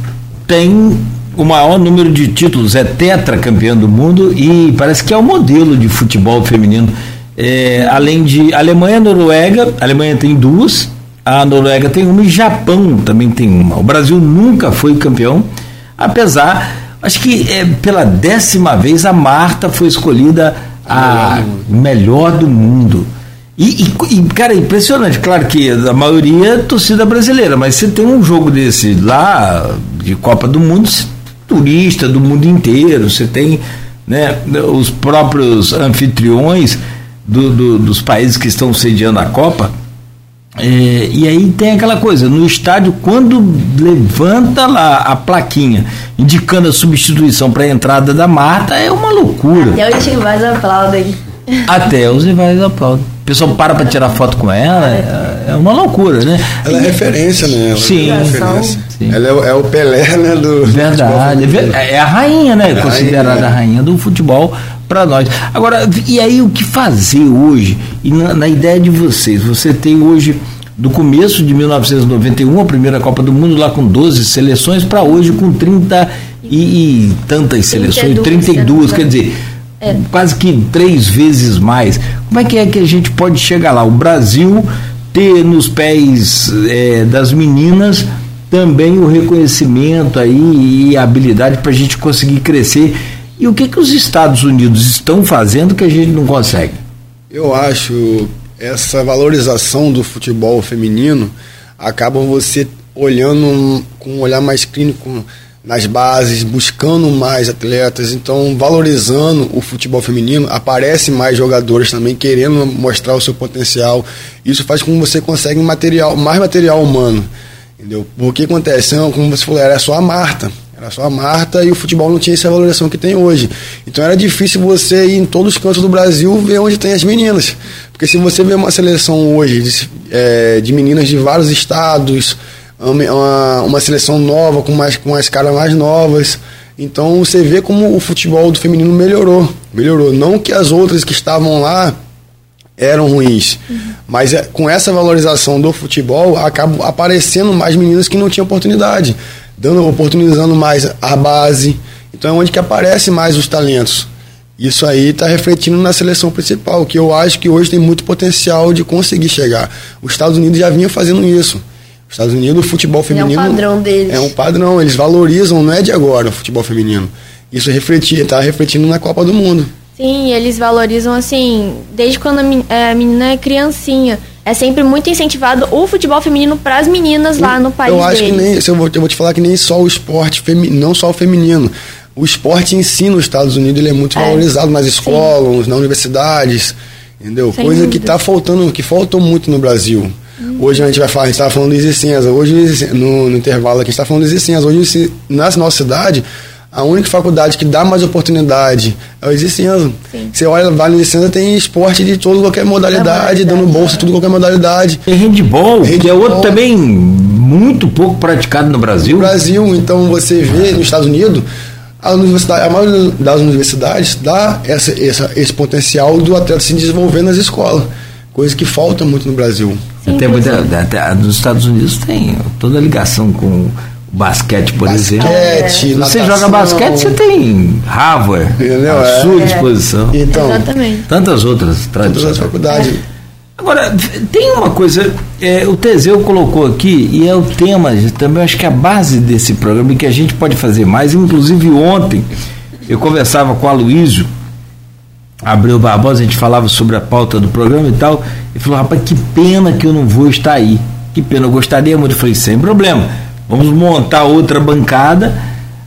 tem o maior número de títulos, é tetracampeão do mundo e parece que é o modelo de futebol feminino. É, além de Alemanha, Noruega, a Alemanha tem duas, a Noruega tem uma e Japão também tem uma. O Brasil nunca foi campeão, apesar, acho que é pela décima vez a Marta foi escolhida a melhor do mundo. E, e, e, cara, impressionante. Claro que a maioria é torcida brasileira, mas você tem um jogo desse lá, de Copa do Mundo, turista do mundo inteiro, você tem né, os próprios anfitriões do, do, dos países que estão sediando a Copa. É, e aí tem aquela coisa, no estádio, quando levanta lá a plaquinha indicando a substituição para a entrada da Marta, é uma loucura. Até os rivais aplaudem. Até os rivais aplaudem pessoal para para tirar foto com ela, é, é uma loucura, né? Ela é referência, né? Ela sim, é referência. sim. Ela é, o, é o Pelé, né? Do, Verdade. Do é a rainha, né? É considerada rainha, a rainha do futebol para nós. Agora, e aí o que fazer hoje? E na, na ideia de vocês, você tem hoje do começo de 1991, a primeira Copa do Mundo, lá com 12 seleções, para hoje com 30 e, e tantas seleções, 32, 32 quer dizer, é. quase que três vezes mais. Como é que é que a gente pode chegar lá? O Brasil ter nos pés é, das meninas também o reconhecimento aí e a habilidade para a gente conseguir crescer. E o que, que os Estados Unidos estão fazendo que a gente não consegue? Eu acho essa valorização do futebol feminino acaba você olhando com um olhar mais clínico nas bases, buscando mais atletas, então valorizando o futebol feminino, aparece mais jogadores também querendo mostrar o seu potencial. Isso faz com que você consiga material, mais material humano, entendeu? Porque acontece, como você falou, era só a Marta, era só a Marta e o futebol não tinha essa valorização que tem hoje. Então era difícil você ir em todos os cantos do Brasil ver onde tem as meninas. Porque se você vê uma seleção hoje de, é, de meninas de vários estados, uma, uma seleção nova, com, mais, com as caras mais novas. Então você vê como o futebol do feminino melhorou. Melhorou. Não que as outras que estavam lá eram ruins. Uhum. Mas é, com essa valorização do futebol, acabam aparecendo mais meninas que não tinham oportunidade. Dando, oportunizando mais a base. Então é onde que aparece mais os talentos. Isso aí está refletindo na seleção principal, que eu acho que hoje tem muito potencial de conseguir chegar. Os Estados Unidos já vinham fazendo isso. Os Estados Unidos, o futebol feminino. É um padrão deles. É um padrão, eles valorizam, não é de agora o futebol feminino. Isso está refletindo na Copa do Mundo. Sim, eles valorizam assim, desde quando a menina é criancinha. É sempre muito incentivado o futebol feminino para as meninas lá no país. Eu acho deles. que nem. Eu vou, eu vou te falar que nem só o esporte, feminino, não só o feminino. O esporte em si nos Estados Unidos ele é muito é, valorizado nas escolas, sim. nas universidades. Entendeu? Sem Coisa dúvida. que está faltando, que faltou muito no Brasil. Hoje a gente vai falar, a gente estava falando do Isicenza, hoje no, no, intervalo aqui a gente está falando do Isicenza. Hoje na nossa cidade, a única faculdade que dá mais oportunidade é o Isicenza. Você olha lá no Isicenza tem esporte de toda qualquer modalidade, dando bolsa, tudo qualquer modalidade. Tem handball, handball, que é outro também muito pouco praticado no Brasil. No Brasil, então você vê nos Estados Unidos, a, universidade, a maioria das universidades dá essa, essa, esse potencial do atleta se desenvolver nas escolas coisa que falta muito no Brasil. Sim, até, muita, até, nos Estados Unidos tem toda a ligação com o basquete, por basquete, exemplo. Se você joga basquete, você tem Harvard Entendeu? à é. sua disposição. Então, Exatamente. Tantas outras tradições. Tantas faculdades. É. Agora, tem uma coisa, é, o Teseu colocou aqui, e é o tema, também acho que é a base desse programa, e que a gente pode fazer mais. Inclusive, ontem, eu conversava com a Luísio, Abreu Barbosa, a gente falava sobre a pauta do programa e tal, e falou, rapaz, que pena que eu não vou estar aí. Que pena, eu gostaria muito. Eu falei, sem problema, vamos montar outra bancada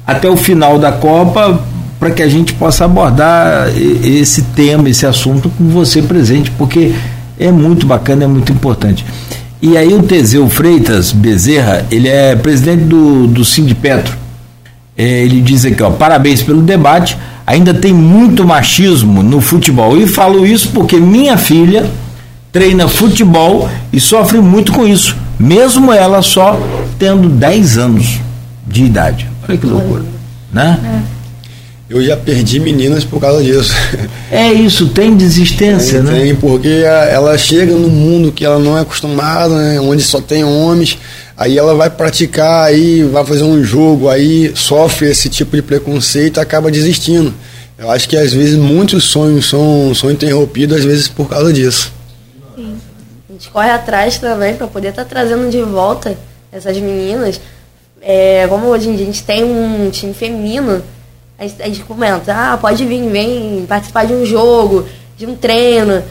até o final da Copa para que a gente possa abordar esse tema, esse assunto com você presente, porque é muito bacana, é muito importante. E aí o Teseu Freitas Bezerra, ele é presidente do, do Sindipetro. É, ele diz aqui, ó, parabéns pelo debate ainda tem muito machismo no futebol. E falo isso porque minha filha treina futebol e sofre muito com isso, mesmo ela só tendo 10 anos de idade. Olha que loucura, né? Eu já perdi meninas por causa disso. (laughs) É isso, tem desistência, tem, né? Tem, porque ela chega num mundo que ela não é acostumada, né? onde só tem homens, aí ela vai praticar, aí vai fazer um jogo, aí sofre esse tipo de preconceito e acaba desistindo. Eu acho que às vezes muitos sonhos são, são interrompidos, às vezes por causa disso. Sim. A gente corre atrás também para poder estar tá trazendo de volta essas meninas. É, como hoje em dia a gente tem um time feminino, a gente, a gente comenta, ah, pode vir, vem participar de um jogo, de um treino.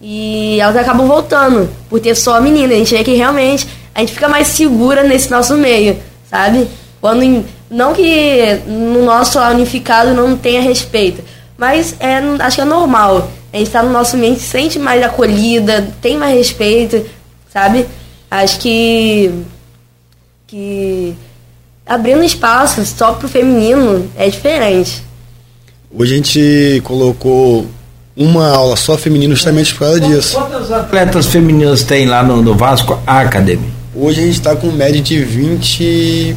E elas acabam voltando, por ter só menina. A gente vê que realmente a gente fica mais segura nesse nosso meio, sabe? Quando não que no nosso unificado não tenha respeito, mas é, acho que é normal. A gente está no nosso meio, se sente mais acolhida, tem mais respeito, sabe? Acho que que abrindo espaço só pro feminino é diferente. Hoje a gente colocou uma aula só feminino justamente por causa disso. Quantas atletas femininas tem lá no, no Vasco Academy? Hoje a gente está com média de 20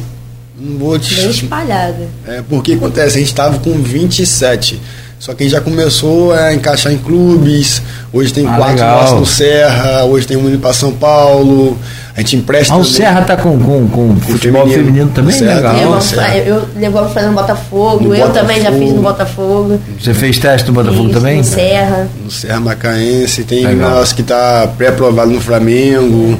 não vou te... Bem espalhada. É, porque acontece, a gente estava com 27. Só que a gente já começou a encaixar em clubes. Hoje tem ah, quatro no Serra, hoje tem um para São Paulo. A gente empresta. Ah, o Serra tá com, com, com futebol feminino, feminino também? Serra, legal. Levamos pra, eu levamos fazer no Botafogo, no eu Botafogo. também já fiz no Botafogo. Você fez teste no Botafogo fiz, também? No Serra. No Serra Macaense, tem nós que está pré-aprovado no Flamengo.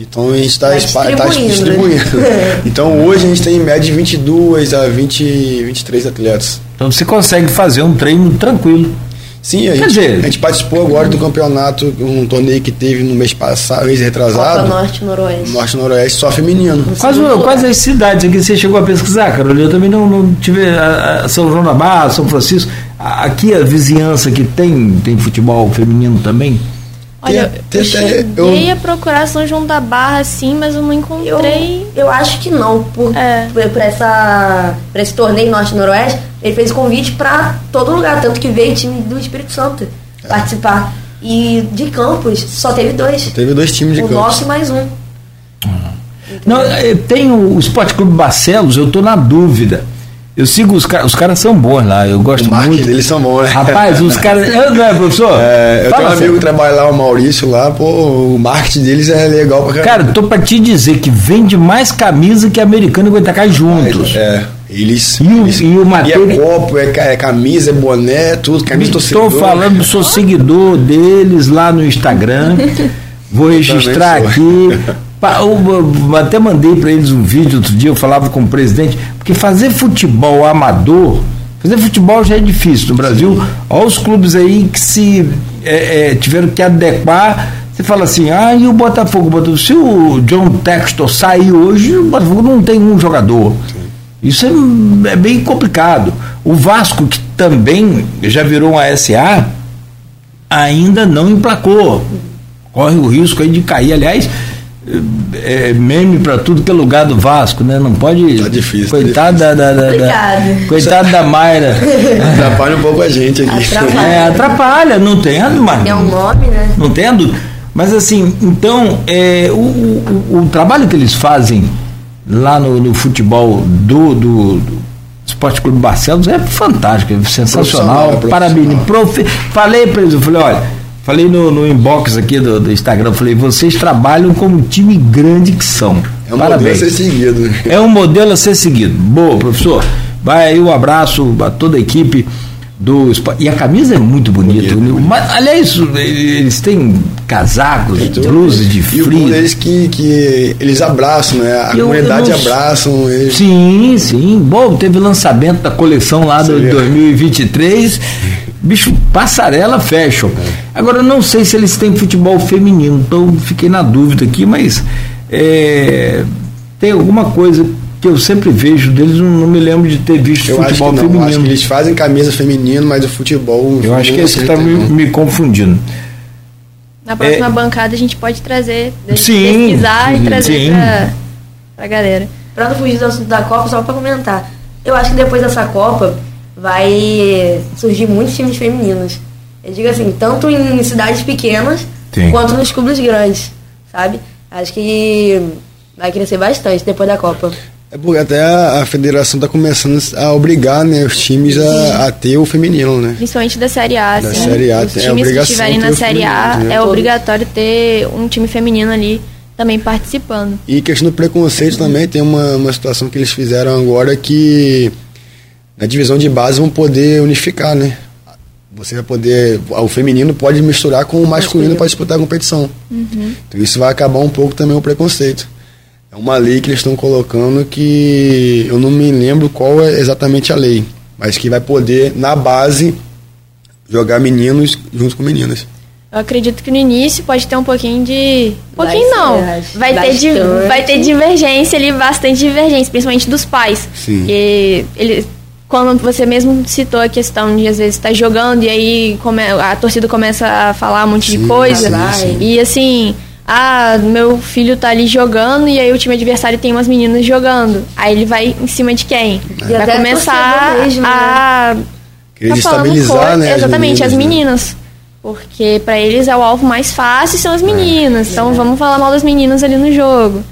Então a gente está tá distribuindo. Tá distribuindo. (laughs) então hoje a gente tem em média de 22 a 20, 23 atletas. Então você consegue fazer um treino tranquilo. Sim, a, Quer gente, dizer, a gente participou agora do campeonato, um torneio que teve no mês passado, mês retrasado. Norte Noroeste. Norte Noroeste, só feminino. Quais, quais as cidades aqui você chegou a pesquisar, Carolina? Eu também não, não tive a, a São João da Barra, São Francisco. Aqui a vizinhança que tem, tem futebol feminino também? Olha, tem, eu cheguei eu... a procurar São João da Barra, sim, mas eu não encontrei. Eu, eu acho que não, por, é. por, por, essa, por esse torneio Norte-Noroeste, ele fez convite para todo lugar, tanto que veio o time do Espírito Santo é. participar. E de campos, só teve dois. Só teve dois times de o campos. O nosso e mais um. Não, eh, tem o Esporte Clube Barcelos, eu estou na dúvida. Eu sigo os caras, os caras são bons lá, eu gosto o muito. Eles são bons, né? Rapaz, os (laughs) caras. Não é, professor? É, eu Fala tenho um amigo que trabalha lá, o Maurício, lá, pô, o marketing deles é legal pra caramba. Cara, tô pra te dizer que vende mais camisa que americano e Goitacai juntos. É. Eles. E o, eles, e o Mateus, E é copo, é, é, camisa, é boné, tudo, camisa Estou falando, sou seguidor deles lá no Instagram. Vou registrar aqui. Até mandei para eles um vídeo outro dia, eu falava com o presidente, porque fazer futebol amador, fazer futebol já é difícil no Brasil. Olha os clubes aí que se é, é, tiveram que adequar. Você fala assim, ah, e o Botafogo? Botafogo se o John Textor sair hoje, o Botafogo não tem um jogador. Isso é, é bem complicado. O Vasco, que também já virou uma SA, ainda não emplacou. Corre o risco aí de cair. Aliás, é, meme para tudo que é lugar do Vasco, né? Não pode. Tá difícil. Coitada tá da, da, da, coitado da Mayra. atrapalha um pouco a gente aqui. Atrapalha, é, atrapalha não tem a mas, É um nome, né? Não tem a dúvida. Mas assim, então, é, o, o, o, trabalho que eles fazem lá no, no futebol do, do, do Esporte Clube Barcelos é fantástico, é sensacional. Parabéns. Profe... Falei para eles, eu falei, olha Falei no, no inbox aqui do, do, Instagram, falei, vocês trabalham como um time grande que são. É um Parabéns. modelo a ser seguido. É um modelo a ser seguido. Boa, professor. Vai aí um abraço a toda a equipe do E a camisa é muito bonita. Bonito, Mas, aliás, eles têm casacos, blusas de frio. E eles que, que eles abraçam, né? A eu, comunidade eu não... abraçam. Eles... Sim, sim. Bom, teve lançamento da coleção lá do 2023 bicho, passarela fashion. Agora, eu não sei se eles têm futebol feminino, então fiquei na dúvida aqui, mas é, tem alguma coisa que eu sempre vejo deles, não, não me lembro de ter visto eu futebol acho que não, feminino. Acho que eles fazem camisa feminino, mas o futebol. Eu acho que esse está me, me, confundindo. Na próxima é, bancada a gente pode trazer, sim, pesquisar e trazer para a galera. Para não fugir do assunto da Copa, só para comentar. Eu acho que depois dessa Copa, vai surgir muitos times femininos. Eu digo assim, tanto em cidades pequenas Sim. quanto nos clubes grandes, sabe? Acho que vai crescer bastante depois da Copa. É porque até a, a federação está começando a obrigar né, os times a, a, ter o feminino, né? Principalmente da Série A. Da assim. Série A, os é times que estiverem na Série A, né? é obrigatório ter um time feminino ali também participando. E questão do preconceito também, tem uma, uma situação que eles fizeram agora que na divisão de base vão poder unificar, né? Você vai poder. O feminino pode misturar com o masculino para disputar a competição. Então isso vai acabar um pouco também o preconceito. É uma lei que eles estão colocando que eu não me lembro qual é exatamente a lei, mas que vai poder, na base, jogar meninos junto com meninas. Eu acredito que no início pode ter um pouquinho de. Um Vai pouquinho ser, não. Vai ter, di- vai ter divergência ali, bastante divergência, principalmente dos pais. Sim. Porque ele, quando você mesmo citou a questão de às vezes estar jogando e aí come, a torcida começa a falar um monte de Sim, coisa. sim, sim. E assim, ah, meu filho tá ali jogando e aí o time adversário tem umas meninas jogando. Aí ele vai em cima de quem? E vai a começar mesmo, né? a Querer tá coisa- né? Exatamente, as né? meninas. Porque pra eles é o alvo mais fácil são as meninas. então vamos falar mal das meninas ali no jogo.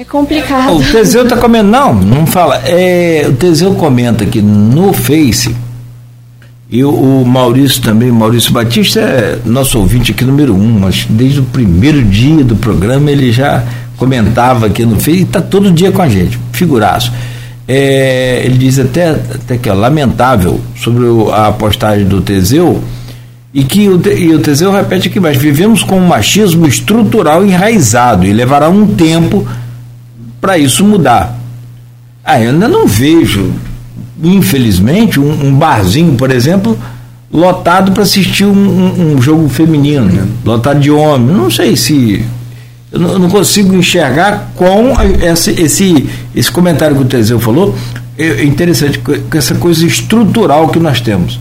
É complicado. O Teseu tá comentando. Não, não fala. É, o Teseu comenta aqui no Face. E o, Maurício também, Maurício Batista é nosso ouvinte aqui número um, mas desde o primeiro dia do programa ele já comentava aqui no Face e está todo dia com a gente, figuraço. É, ele diz até, até que é lamentável sobre a postagem do Teseu e que o, e o Teseu repete aqui mais, vivemos com um machismo estrutural enraizado e levará um tempo para isso mudar. Ah, eu ainda não vejo, infelizmente, um, um barzinho, por exemplo, lotado para assistir um, um- um jogo feminino, né? lotado de homens. Não sei se. Eu não, eu não consigo enxergar com esse, esse, esse comentário que o Teseu falou. É interessante, com essa coisa estrutural que nós temos.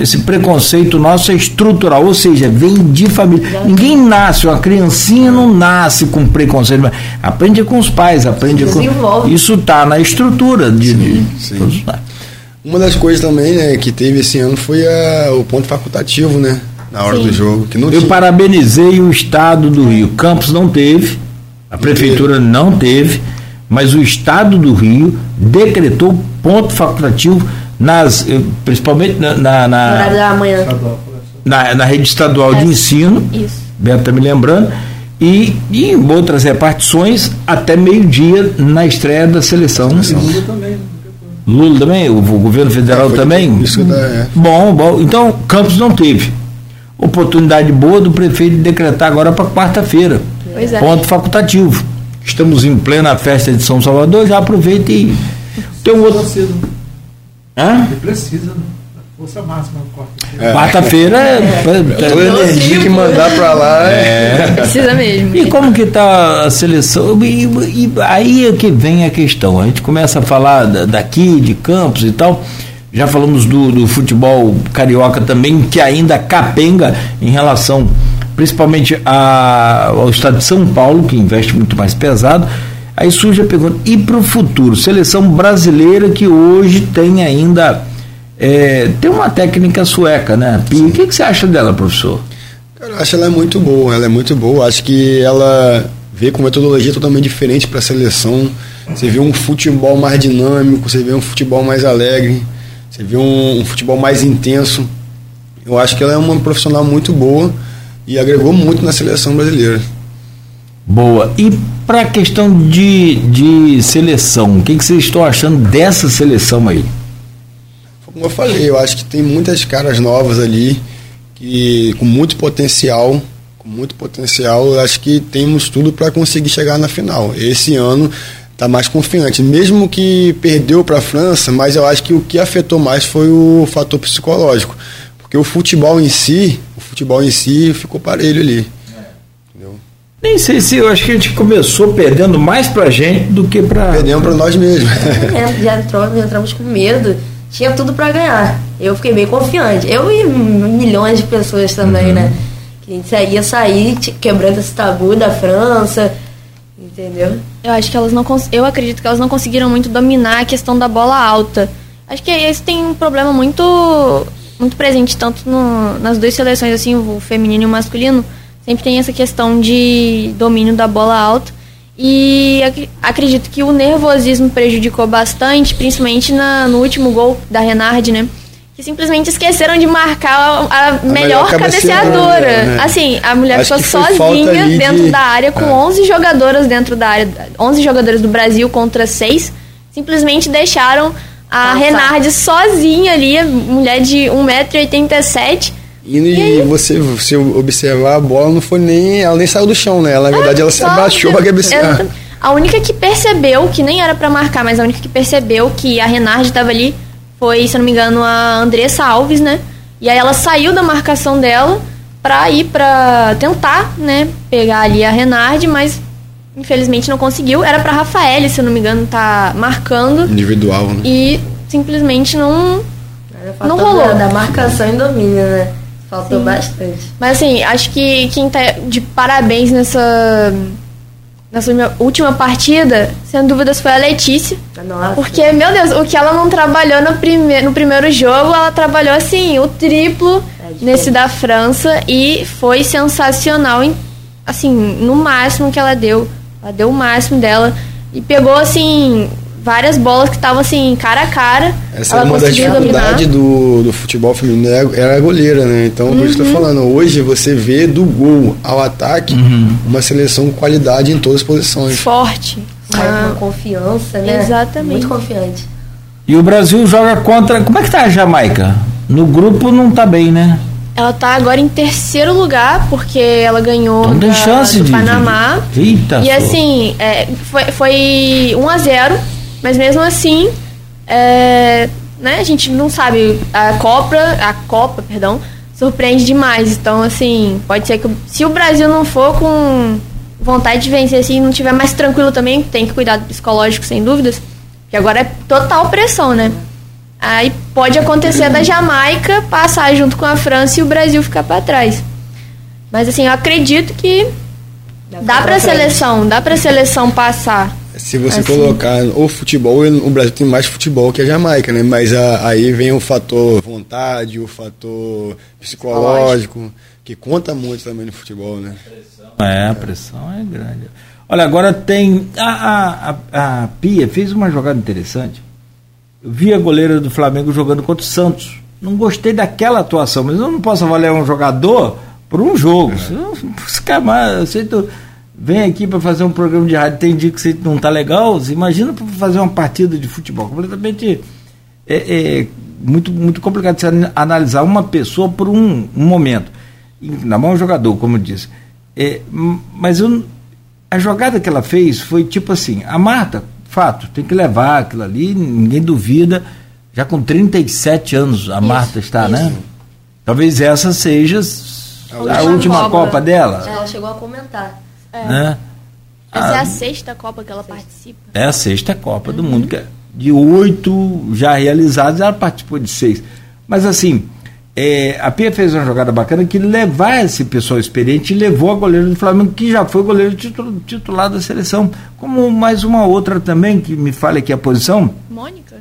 Esse preconceito nosso é estrutural, ou seja, vem de família. Ninguém nasce, uma criancinha não nasce com preconceito. mas Aprende com os pais, aprende com. Isso está na estrutura de. sim. nós. Uma das coisas também, né, que teve esse ano foi a- o ponto facultativo, né? Na hora Sim. do jogo. Que não Eu tinha. parabenizei o estado do Rio. Campos não teve, a prefeitura não teve, mas o estado do Rio decretou ponto facultativo nas, eh, principalmente na, na, na, da manhã. na- na rede estadual de É. ensino. Isso. Beto está me lembrando. E, e em outras repartições, até meio-dia na estreia da seleção. Lula também, o, o governo federal Foi também. Isso que dá, é. Bom, bom. Então, Campos não teve. Oportunidade boa do prefeito decretar agora para quarta-feira. É. Ponto facultativo. Estamos em plena festa de São Salvador, já aproveita e. Tem um outro. Hã? Ele precisa da força máxima no corte. Quarta-feira é. Toda energia que mandar pra lá é. Precisa mesmo. E como que está a seleção? E, e aí é que vem a questão. A gente começa a falar da- daqui, de Campos e tal. Já falamos do, do futebol carioca também, que ainda capenga em relação principalmente a- ao estado de São Paulo, que investe muito mais pesado. Aí surge a pergunta, e para o futuro? Seleção brasileira que hoje tem ainda. é, tem uma técnica sueca, né? O que, que você acha dela, professor? Eu acho ela é muito boa, ela é muito boa. Acho que ela veio com metodologia totalmente diferente para a seleção. Você vê um futebol mais dinâmico, você vê um futebol mais alegre, você vê um, um futebol mais intenso. Eu acho que ela é uma profissional muito boa e agregou muito na seleção brasileira. Boa. E para a questão de, de seleção, o que, que vocês estão achando dessa seleção aí? Como eu falei, eu acho que tem muitas caras novas ali, que com muito potencial, com muito potencial, eu acho que temos tudo para conseguir chegar na final. Esse ano está mais confiante, mesmo que perdeu para a França, mas eu acho que o que afetou mais foi o fator psicológico, porque o futebol em si, o futebol em si ficou parelho ali. Nem sei se eu acho que a gente começou perdendo mais pra gente do que pra. Perdemos para nós mesmos. (laughs) É, já entrou, entramos com medo. Tinha tudo pra ganhar. Eu fiquei bem confiante. Eu e milhões de pessoas também, né? Que a gente ia sair quebrando esse tabu da França. Entendeu? Eu acho que elas não eu acredito que elas não conseguiram muito dominar a questão da bola alta. Acho que esse tem um problema muito muito presente tanto no- nas duas seleções assim, o feminino e o masculino, sempre tem essa questão de domínio da bola alta. E ac acredito que o nervosismo prejudicou bastante, principalmente na, no último gol da Renard, né? Que simplesmente esqueceram de marcar a, a melhor, melhor cabeceadora. né? Assim, a mulher Acho ficou sozinha dentro de... da área com é. 11 jogadoras dentro da área, 11 jogadoras do Brasil contra 6. Simplesmente deixaram a. Renard sozinha ali, mulher de 1,87m e, e você, se observar, a bola não foi nem. Ela nem saiu do chão, né? Ela, na verdade, ela se abaixou pra cabecear. A única que percebeu, que nem era para marcar, mas a única que percebeu que a Renard estava ali foi, se eu não me engano, a Andressa Alves, né? E aí ela saiu da marcação dela pra ir pra tentar, né? Pegar ali a Renard, mas infelizmente não conseguiu. Era pra Rafael, se eu não me engano, tá marcando. Individual, né? E simplesmente não. Não rolou. Da marcação e domínio, né? Faltou Sim. bastante. Mas assim, acho que quem tá de parabéns nessa nessa última partida, sem dúvidas, foi a Letícia. Nossa. Porque, meu Deus, o que ela não trabalhou no, prime no primeiro jogo, ela trabalhou assim, o triplo é nesse da França e foi sensacional, assim, no máximo que ela deu. Ela deu o máximo dela e pegou assim várias bolas que estavam assim, cara a cara. Essa é uma das dificuldades do, do futebol feminino, é, era a goleira, né? Então, uhum. por isso que eu tô uhum. falando, hoje você vê do gol ao ataque uhum. uma seleção com qualidade em todas as posições. Forte. Sai com uma confiança, né? Exatamente. Muito confiante. E o Brasil joga contra. Como é que tá a Jamaica? No grupo não tá bem, né? Ela tá agora em terceiro lugar, porque ela ganhou então, da, chance do de, Panamá. Eita, e assim, é, foi, foi 1 a 0 mas mesmo assim, é, né, a gente não sabe. A Copa, a Copa, perdão, surpreende demais. Então, assim, pode ser que se o Brasil não for com vontade de vencer assim, não tiver mais tranquilo também, tem que cuidar do psicológico, sem dúvidas. Que agora é total pressão, né? Aí pode acontecer da Jamaica passar junto com a França e o Brasil ficar para trás. Mas assim, eu acredito que dá, dá para a seleção, dá para a seleção passar. Se você assim. colocar o futebol, o Brasil tem mais futebol que a Jamaica, né? Mas a, aí vem o fator vontade, o fator psicológico, que conta muito também no futebol, né? É, a pressão é grande. Olha, agora tem. A, a, a Pia fez uma jogada interessante. Eu vi a goleira do Flamengo jogando contra o Santos. Não gostei daquela atuação, mas eu não posso avaliar um jogador por um jogo. É. Eu sei, vem aqui para fazer um programa de rádio, tem dia que você não tá legal, você imagina para fazer uma partida de futebol. Completamente é, é, muito, muito complicado você analisar uma pessoa por um, um momento. Na mão é um jogador, como eu disse. É, mas eu, a jogada que ela fez foi tipo assim, a Marta, fato, tem que levar aquilo ali, ninguém duvida. Já com 37 anos a isso, Marta está, né? isso. né? Talvez essa seja a, a última Copa, Copa dela. Ela chegou a comentar. É. Né? Essa a, é a sexta Copa que ela participa. É a sexta Copa uhum. do Mundo. Que é de oito já realizados, ela participou de seis. Mas assim, é, a Pia fez uma jogada bacana que levar esse pessoal experiente e levou a goleira do Flamengo, que já foi goleiro titular da seleção. Como mais uma outra também, que me fale aqui a posição. Mônica?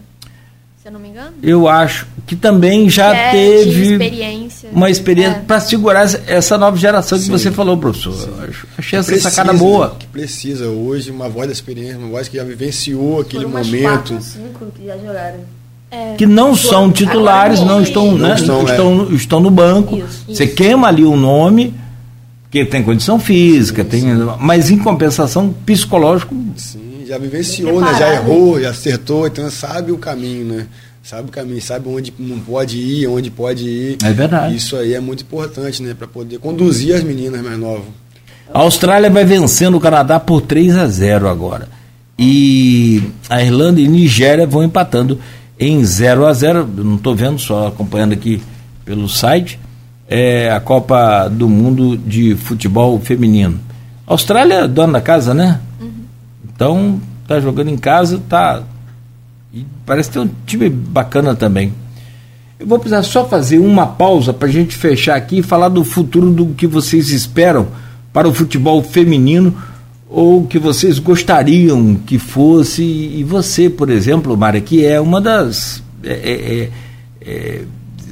se eu não me engano. Eu acho que também já é teve experiência. Uma experiência é. para segurar essa nova geração que Sim. você falou, professor. Sim. Achei essa precisa, sacada boa. Que precisa hoje uma voz da experiência, uma voz que já vivenciou aquele momento. Quatro, cinco que já jogaram. É. Que não são titulares, não estão, não né, estão, estão, é. estão no banco. Isso, você isso. queima ali o um nome, que tem condição física, sim, tem, mas em compensação psicológico. Sim já vivenciou, né? Já errou, já acertou, então sabe o caminho, né? Sabe o caminho, sabe onde não pode ir, onde pode ir. É verdade. Isso aí é muito importante, né? Para poder conduzir as meninas mais novas. A Austrália vai vencendo o Canadá por 3 a 0 agora. E a Irlanda e Nigéria vão empatando em 0 a 0 Eu não estou vendo, só acompanhando aqui pelo site. É a Copa do Mundo de Futebol Feminino. A Austrália é dona da casa, né? Então, tá jogando em casa, tá. E parece ter um time bacana também. Eu vou precisar só fazer uma pausa para a gente fechar aqui e falar do futuro do que vocês esperam para o futebol feminino ou que vocês gostariam que fosse. E você, por exemplo, Mara, que é uma das. É, é, é, é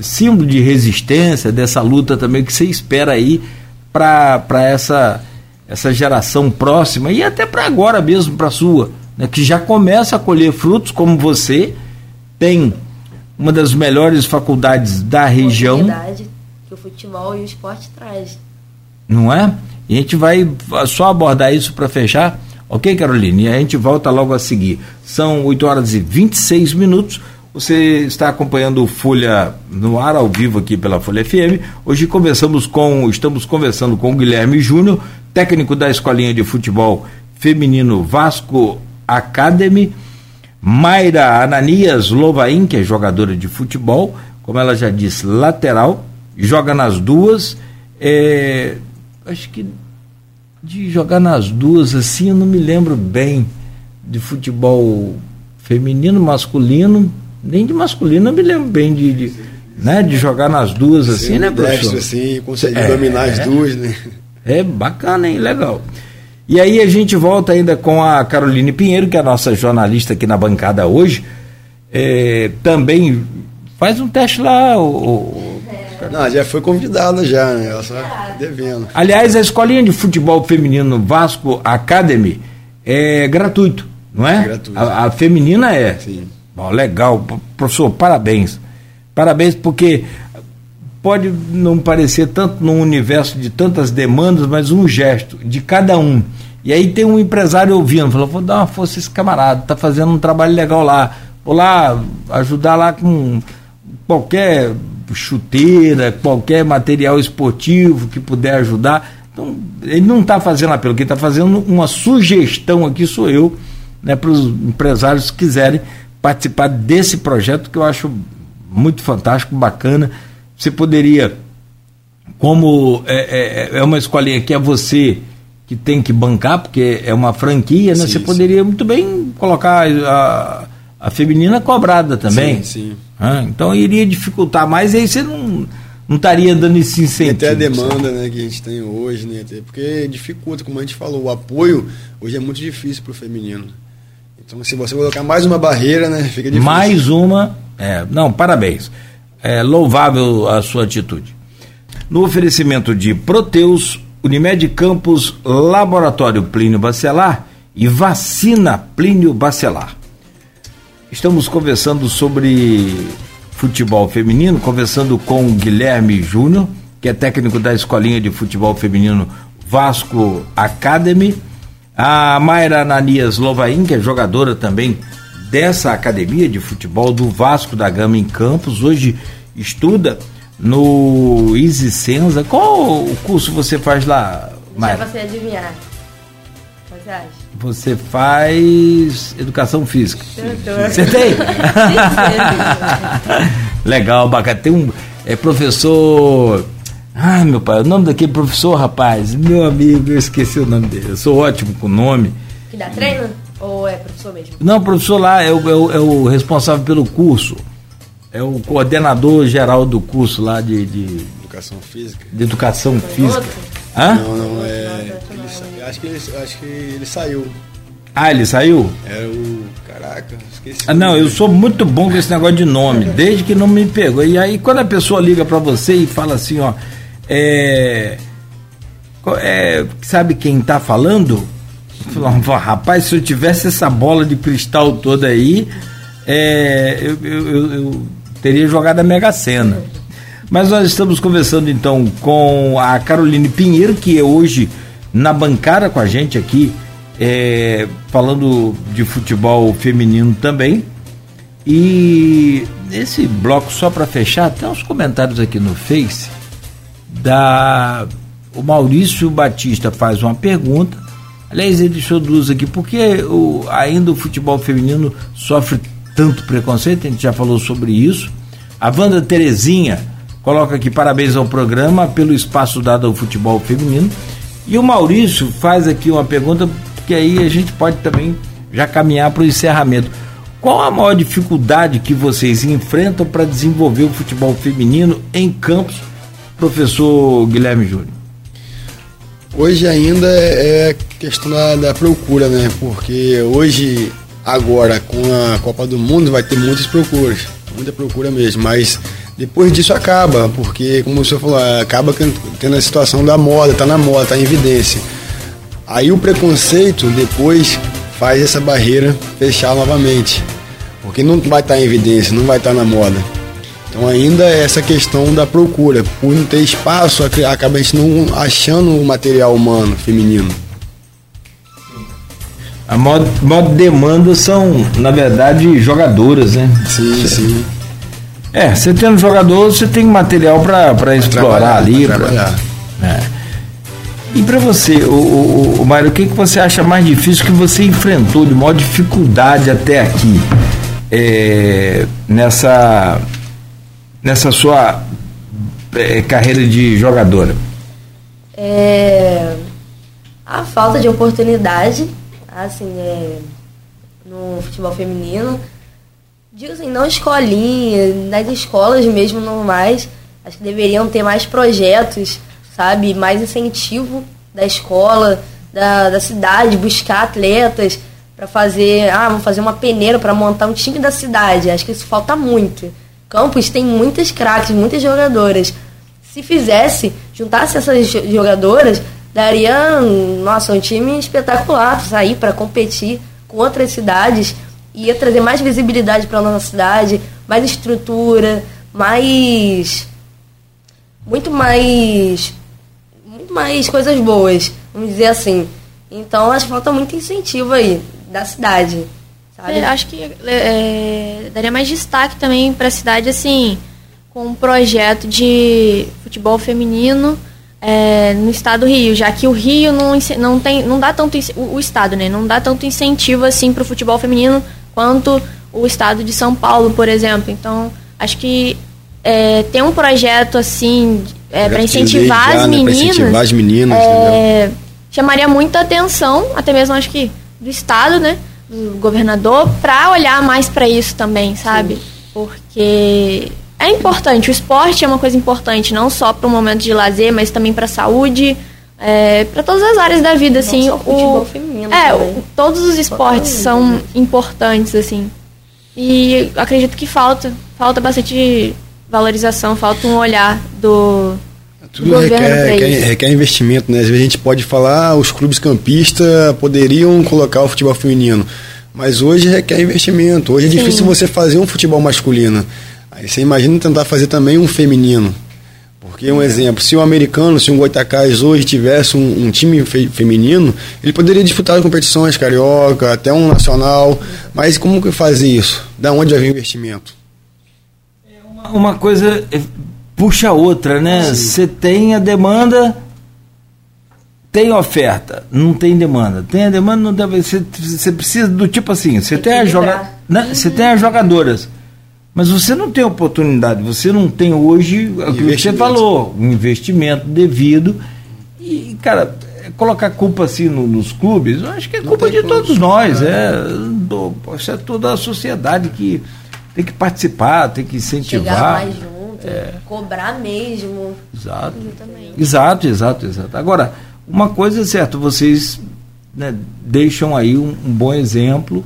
símbolo de resistência dessa luta também que você espera aí para essa essa geração próxima e até para agora mesmo, para sua, né, que já começa a colher frutos, como você tem uma das melhores faculdades da região. que o futebol e o esporte traz. Não é? E a gente vai só abordar isso para fechar. Ok, Caroline? E a gente volta logo a seguir. São 8 horas e 26 minutos. Você está acompanhando o Folha no ar ao vivo aqui pela Folha FM. Hoje conversamos com, estamos conversando com o Guilherme Júnior, técnico da Escolinha de Futebol Feminino Vasco Academy, Mayra Ananias Lovain, que é jogadora de futebol, como ela já disse, lateral, joga nas duas. É, acho que de jogar nas duas assim, eu não me lembro bem de futebol feminino, masculino, nem de masculino eu me lembro bem de, de né, de jogar nas duas assim, Sim, né, professor? assim, conseguir é, dominar as duas, né? É bacana, hein? Legal. E aí a gente volta ainda com a Caroline Pinheiro, que é a nossa jornalista aqui na bancada hoje. É, também faz um teste lá, o, não, já foi convidada já, né? Ela só devendo. Aliás, a escolinha de futebol feminino Vasco Academy é gratuito, não é? é gratuito. A, a, feminina é. Sim. Bom, legal, professor, parabéns. Parabéns porque pode não parecer tanto num universo de tantas demandas, mas um gesto de cada um. E aí tem um empresário ouvindo, falou, vou dar uma força esse camarada, tá fazendo um trabalho legal lá. Vou lá ajudar lá com qualquer chuteira, qualquer material esportivo que puder ajudar. Então, ele não está fazendo apelo, quem está fazendo uma sugestão aqui sou eu, né, para os empresários que quiserem participar desse projeto que eu acho muito fantástico, bacana. Você poderia, como é, é, é uma escolinha que é você que tem que bancar, porque é uma franquia, né? Sim, você poderia muito bem colocar a, a feminina cobrada também. Sim, sim. Ah, então iria dificultar mais, e aí você não, não estaria dando esse incentivo. até a demanda né, que a gente tem hoje, né? Porque dificulta, como a gente falou, o apoio hoje é muito difícil para o feminino. Então, se você colocar mais uma barreira, né, fica difícil. Mais uma, é, não, parabéns. É louvável a sua atitude. No oferecimento de Proteus, Unimed Campos, Laboratório Plínio Bacelar e Vacina Plínio Bacelar. Estamos conversando sobre futebol feminino, conversando com o Guilherme Júnior, que é técnico da Escolinha de Futebol Feminino Vasco Academy, a Mayra Ananias Lovain, que é jogadora também dessa academia de futebol do Vasco da Gama em Campos, hoje estuda no Easy Senza. Qual o curso você faz lá? Deixa você adivinhar. Você acha? Você faz educação física. Você tem? (laughs) (laughs) Legal, bacana. Tem um é professor. Ah, meu pai, o nome daquele professor, rapaz, meu amigo, eu esqueci o nome dele. Eu sou ótimo com o nome. Que dá treino? Ou é professor mesmo? Não, professor lá é o, é o, é o responsável pelo curso. É o coordenador geral do curso lá de. de educação física. De educação Foi física. Outro? Hã? Não, não, é. Ele, acho, que ele, acho que ele saiu. Ah, ele saiu? Era o. Caraca, esqueci. Ah, não, eu sou muito bom com esse negócio de nome, desde que não me pegou. E aí, quando a pessoa liga para você e fala assim, ó. É, é, sabe quem tá falando? Falo, rapaz, se eu tivesse essa bola de cristal toda aí, é, eu, eu, eu, teria jogado a Mega Sena. Mas nós estamos conversando então com a Caroline Pinheiro, que é hoje na bancada com a gente aqui, é, falando de futebol feminino também. E esse bloco, só para fechar, tem uns comentários aqui no Face. Da, o Maurício Batista faz uma pergunta. Aliás, ele duas aqui. Por que o, ainda o futebol feminino sofre tanto preconceito? A gente já falou sobre isso. A Wanda Terezinha coloca aqui parabéns ao programa pelo espaço dado ao futebol feminino. E o Maurício faz aqui uma pergunta que aí a gente pode também já caminhar para o encerramento. Qual a maior dificuldade que vocês enfrentam para desenvolver o futebol feminino em campos, professor Guilherme Júnior? Hoje ainda é questão da, da, procura, né? Porque hoje, agora, com a Copa do Mundo, vai ter muitas procuras, muita procura mesmo, mas depois disso acaba, porque, como o senhor falou, acaba tendo a situação da moda, tá na moda, tá em evidência. Aí o preconceito depois faz essa barreira fechar novamente. Porque não vai estar em evidência, não vai estar na moda. Então ainda é essa questão da procura. Por não ter espaço, acaba a gente não achando o material humano feminino. A moda demanda são, na verdade, jogadoras, né? Sim, sim. É, você tendo jogador, você tem material para explorar ali. Pra trabalhar. Pra, é. E para você, o, o, o Mário, o que, que você acha mais difícil que você enfrentou de maior dificuldade até aqui? É, nessa, nessa sua é, carreira de jogadora? É, a falta de oportunidade, assim, é, no futebol feminino. Digo assim, não escolinha, nas escolas mesmo normais, acho que deveriam ter mais projetos sabe? Mais incentivo da escola, da, da cidade, buscar atletas para fazer, ah, vamos fazer uma peneira para montar um time da cidade. Acho que isso falta muito. Campos tem muitas craques, muitas jogadoras. Se fizesse, juntasse essas jogadoras, daria, nossa, um time espetacular sair para competir com outras cidades, ia trazer mais visibilidade para nossa cidade, mais estrutura, mais muito mais mais coisas boas, vamos dizer assim. Então acho que falta muito incentivo aí da cidade. Sabe? É, acho que é, daria mais destaque também para a cidade, assim, com um projeto de futebol feminino é, no estado do Rio, já que o Rio não, não, tem, não dá tanto o, o estado, né? Não dá tanto incentivo assim para o futebol feminino quanto o estado de São Paulo, por exemplo. Então, acho que é, ter um projeto assim é, para incentivar, né, incentivar as meninas, é, chamaria muita atenção, até mesmo acho que do estado, né, do governador, para olhar mais para isso também, sabe? Sim. Porque é importante, o esporte é uma coisa importante, não só para o momento de lazer, mas também para a saúde, é, para todas as áreas da vida, assim. Não o, feminino é, o, todos os esportes são importantes, assim. E acredito que falta, falta bastante valorização, falta um olhar do, tudo requer, requer, requer, investimento, né? Às vezes a gente pode falar, ah, os clubes campistas poderiam colocar o futebol feminino, mas hoje requer investimento. Hoje é Sim. difícil você fazer um futebol masculino. Aí você imagina tentar fazer também um feminino. Porque, um exemplo, se um americano, se um Goitacás hoje tivesse um, um time fe feminino, ele poderia disputar competições carioca, até um nacional. Mas como que faz isso? Da onde vai vir o investimento? uma coisa é, puxa a outra, né? Você tem a demanda, tem oferta, não tem demanda. Tem a demanda, não deve. Você precisa do tipo assim, você tem, tem, joga, né? Uhum. tem as jogadoras. Mas você não tem oportunidade, você não tem hoje é o que você falou, um investimento devido. E, cara, colocar culpa assim no, nos clubes, eu acho que é culpa de todos nós, é, do, é toda a sociedade que tem que participar, tem que incentivar. É. cobrar mesmo. Exato. Exato, exato, exato. Agora, uma coisa é certa, vocês né, deixam aí um, um bom exemplo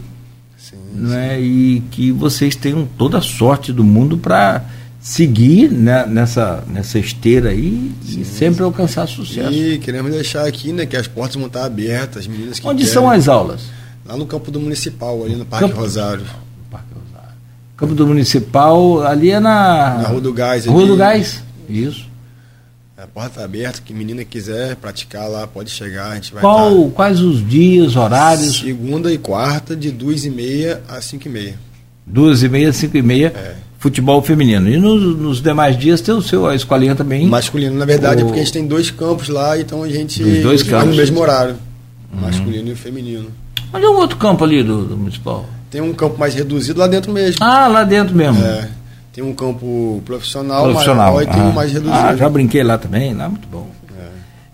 sim, né, sim. e que vocês tenham toda a sorte do mundo para seguir né, nessa, nessa esteira aí sim, e sempre alcançar sucesso. E queremos deixar aqui né, que as portas vão estar abertas, as meninas que Onde querem, são as aulas? Lá no campo do municipal, ali no Parque campo... Rosário. Campo do Municipal, ali é na. Na Rua do Gás. Rua do Gás, isso. A porta está aberta, que menina quiser praticar lá, pode chegar, a gente vai Qual, tá... Quais os dias, horários? Segunda e quarta, de duas e meia a cinco e meia. Duas e meia, cinco e meia, é. futebol feminino. E nos, nos, demais dias tem o seu, a escolinha também? Masculino, na verdade, o... é porque a gente tem dois campos lá, então a gente dois campos. no mesmo horário. Uhum. Masculino e feminino. Onde é o outro campo ali do, do municipal? Tem um campo mais reduzido lá dentro mesmo. Ah, lá dentro mesmo. É. Tem um campo profissional, profissional. maior e tem um mais reduzido. Ah, já brinquei lá também, lá muito bom. É.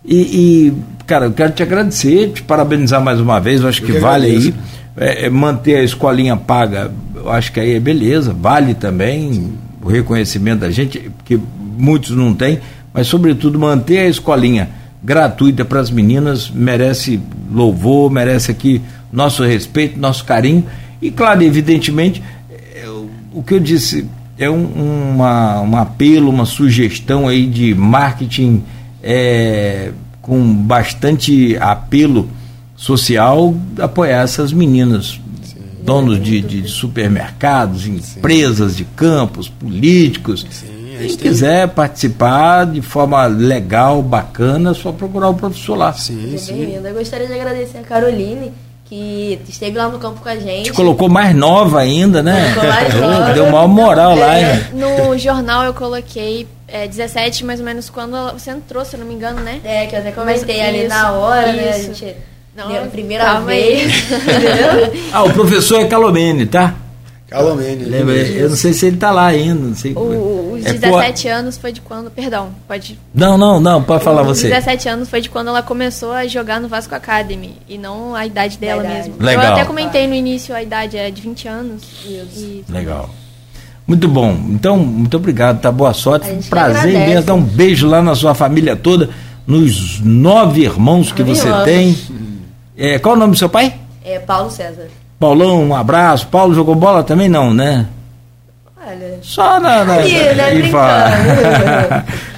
E, e, cara, eu quero te agradecer, te parabenizar mais uma vez, eu acho eu que, que vale aí. É, é, manter a escolinha paga, eu acho que aí é beleza, vale também Sim. o reconhecimento da gente, que muitos não têm, mas sobretudo manter a escolinha gratuita para as meninas merece louvor, merece aqui nosso respeito, nosso carinho e, claro, evidentemente, é, o que eu disse é um, uma, um apelo, uma sugestão aí de marketing é, com bastante apelo social apoiar essas meninas, Sim. donos de, de, supermercados, empresas Sim. de campos, políticos. Sim, Quem quiser participar de forma legal, bacana, é só procurar o professor lá. Sim, sim. Eu gostaria de agradecer a Caroline que esteve lá no campo com a gente. Te colocou mais nova ainda, né? Mais (laughs) nova. Deu maior moral é, lá, hein? No jornal eu coloquei é, 17, mais ou menos, quando você entrou, se eu não me engano, né? É, que eu até comentei Mas, ali isso, na hora, isso. né? A gente. Não, a primeira vez. (laughs) ah, o professor é Calomene, tá? Calomene. Lembra? Eu não sei se ele está lá ainda. Não sei. O, os é 17 por... anos foi de quando. Perdão, pode. Não, não, não, pode falar você. Os 17 anos foi de quando ela começou a jogar no Vasco Academy. E não a idade dela mesmo. Legal. Eu até comentei no início a idade é de 20 anos. E... Legal. Muito bom. Então, muito obrigado, tá? Boa sorte. Um prazer imenso. Dar um beijo lá na sua família toda, nos nove irmãos que você tem. É, qual é o nome do seu pai? É Paulo César. Paulão, um abraço. Paulo jogou bola também não, né? Olha. Só na. na Aí, né,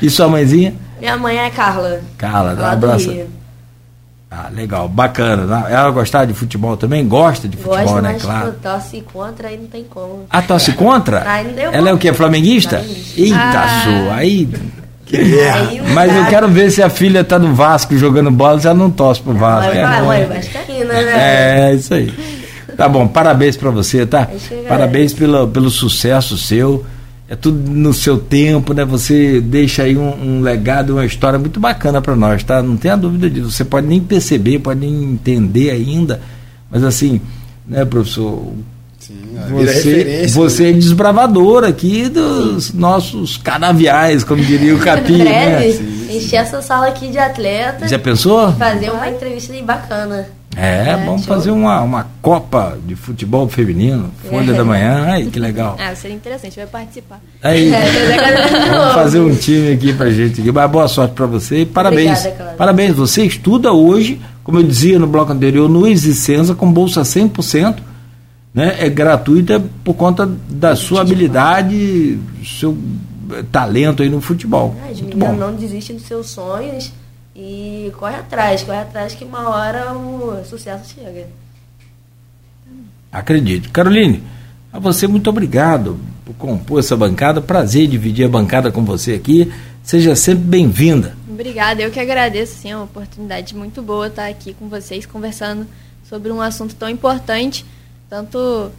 e, (laughs) e sua mãezinha? Minha mãe é Carla. Carla, dá um abraço. Ah, legal, bacana. Ela gostava de futebol também? Gosta de futebol, Gosta, né? Mas claro. Tosse contra, aí não tem como. Ah, tosse contra? Aí não deu Ela é o que? Flamenguista? Flamenguista. Eita, ah. sua. Aí. Aí Mas eu quero ver se a filha tá no Vasco jogando bola, já não tosse pro Vasco. Mãe, é, mãe, Vascaína, né? É, isso aí. Tá bom, parabéns para você, tá? Parabéns pelo, pelo sucesso seu. É tudo no seu tempo, né? Você deixa aí um, um legado, uma história muito bacana para nós, tá? Não tenha dúvida disso. Você pode nem perceber, pode nem entender ainda, mas assim, né, professor? Sim, você, você é desbravador aqui dos Sim. nossos canaviais, como diria o (laughs) Capi. né? encher essa sala aqui de atletas. Já pensou? Fazer uma entrevista bacana. É, é vamos show. fazer uma, uma Copa de Futebol Feminino, Folha é. da Manhã, (laughs) aí que legal. Ah, seria interessante, vai participar. Aí, (laughs) vamos fazer um time aqui pra gente. Aqui. Mas boa sorte para você e parabéns. Obrigada, parabéns, você estuda hoje, como eu dizia no bloco anterior, no Existenza com bolsa 100%, né? É gratuita por conta da sua habilidade, seu talento aí no futebol. Ah, não desiste dos seus sonhos e corre atrás, corre atrás que uma hora o sucesso chega. Acredite. Caroline, a você muito obrigado por compor essa bancada. Prazer dividir a bancada com você aqui. Seja sempre bem-vinda. Obrigada, eu que agradeço, sim, é uma oportunidade muito boa estar aqui com vocês conversando sobre um assunto tão importante, tanto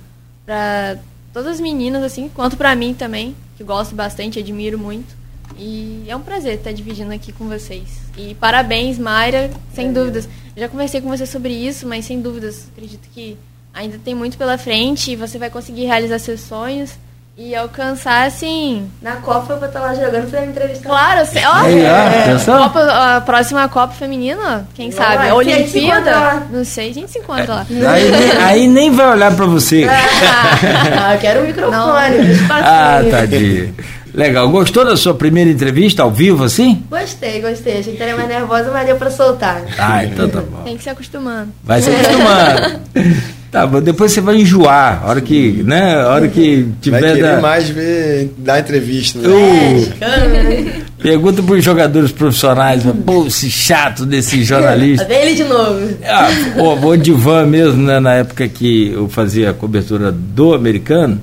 para todas as meninas assim, quanto para mim também, que gosto bastante, admiro muito. E é um prazer estar dividindo aqui com vocês. E parabéns, Mayra, sem é dúvidas. Eu já conversei com você sobre isso, mas sem dúvidas, acredito que ainda tem muito pela frente e você vai conseguir realizar seus sonhos e alcançar, assim. Na Copa eu estar lá jogando pra entrevista. Claro, você, ó, é, Copa, a próxima Copa Feminina, quem Não, sabe? A Olimpíada. Não sei, a gente se encontra lá. (laughs) Aí, aí nem vai olhar pra você. (laughs) ah, eu quero o (laughs) microfone, Ah, tadinho. Legal. Gostou da sua primeira entrevista ao vivo, assim? Gostei, gostei. Achei que estaria mais nervosa, mas deu pra soltar. Ah, então tá bom. Tem que se acostumando. Vai se acostumando. (laughs) tá bom, depois você vai enjoar. A hora que, né? A hora que tiver. Vai querer da... mais ver, dar entrevista, né? Uh, (laughs) pergunta pros jogadores profissionais, pô, esse chato desse jornalista. (laughs) Vem ele de novo. Ah, o, o Divan mesmo, né? Na época que eu fazia a cobertura do americano,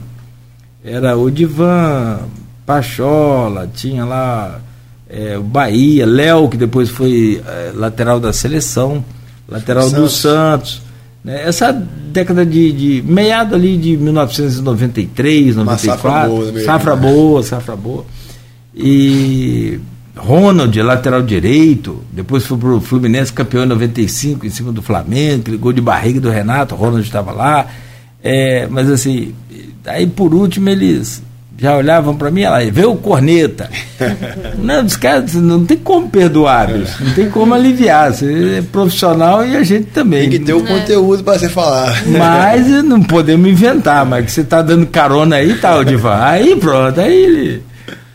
era o Divan Pachola, tinha lá é, o Bahia, Léo, que depois foi é, lateral da seleção, lateral Santos. do Santos. Né? Essa década de, de. meado ali de 1993, 94. safra boa, mesmo, safra né? boa, safra boa. E Ronald, lateral direito, depois foi pro Fluminense campeão em 95 em cima do Flamengo, gol de barriga do Renato, Ronald estava lá. É, mas assim, aí por último eles já olhavam para mim, ela veio o corneta. (laughs) não, os caras não tem como perdoar, bicho, não tem como aliviar. Você é profissional e a gente também. Tem que ter o é. conteúdo para você falar. Mas não podemos inventar, mas que você tá dando carona aí, tá, Odivan? (laughs) Aí pronto, aí ele.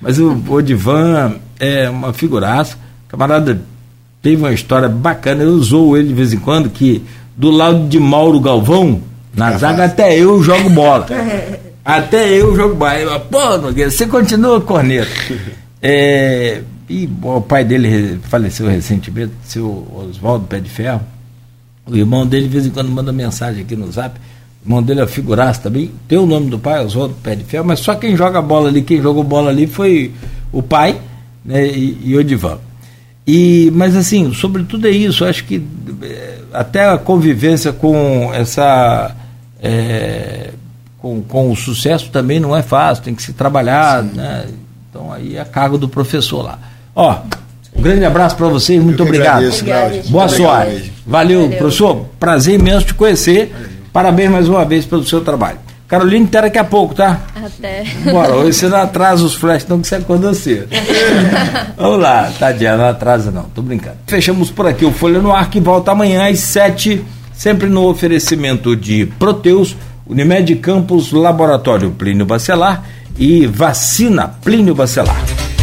Mas o Odivan é uma figuraça. Camarada teve uma história bacana, eu usou ele de vez em quando, que do lado de Mauro Galvão, na é zaga até eu jogo bola. (laughs) Até eu jogo baile. Pô, Nogueira, você continua corneta. (laughs) É, e o pai dele faleceu recentemente, seu Oswaldo Pé de Ferro. O irmão dele, de vez em quando, manda mensagem aqui no zap. O irmão dele é figuraça também. Tem o nome do pai, Oswaldo Pé de Ferro, mas só quem joga bola ali, quem jogou bola ali foi o pai né, e, e o Divan. E, mas assim, sobretudo é isso, acho que é, até a convivência com essa. É, com, com o sucesso também não é fácil, tem que se trabalhar, né? Então aí é cargo do professor lá. Ó, um grande abraço para vocês, muito obrigado. Agradeço, Boa sorte. Valeu, Valeu, professor. Prazer imenso te conhecer. Valeu. Parabéns mais uma vez pelo seu trabalho. Carolina, até daqui a pouco, tá? Até. Bora, hoje você não atrasa os flash, não que você acordou cedo. (laughs) Vamos lá, tadinha, não atrasa não, tô brincando. Fechamos por aqui o Folha no Ar, que volta amanhã às sete, sempre no oferecimento de Proteus, Unimed Campos, Laboratório Plínio Bacelar e Vacina Plínio Bacelar.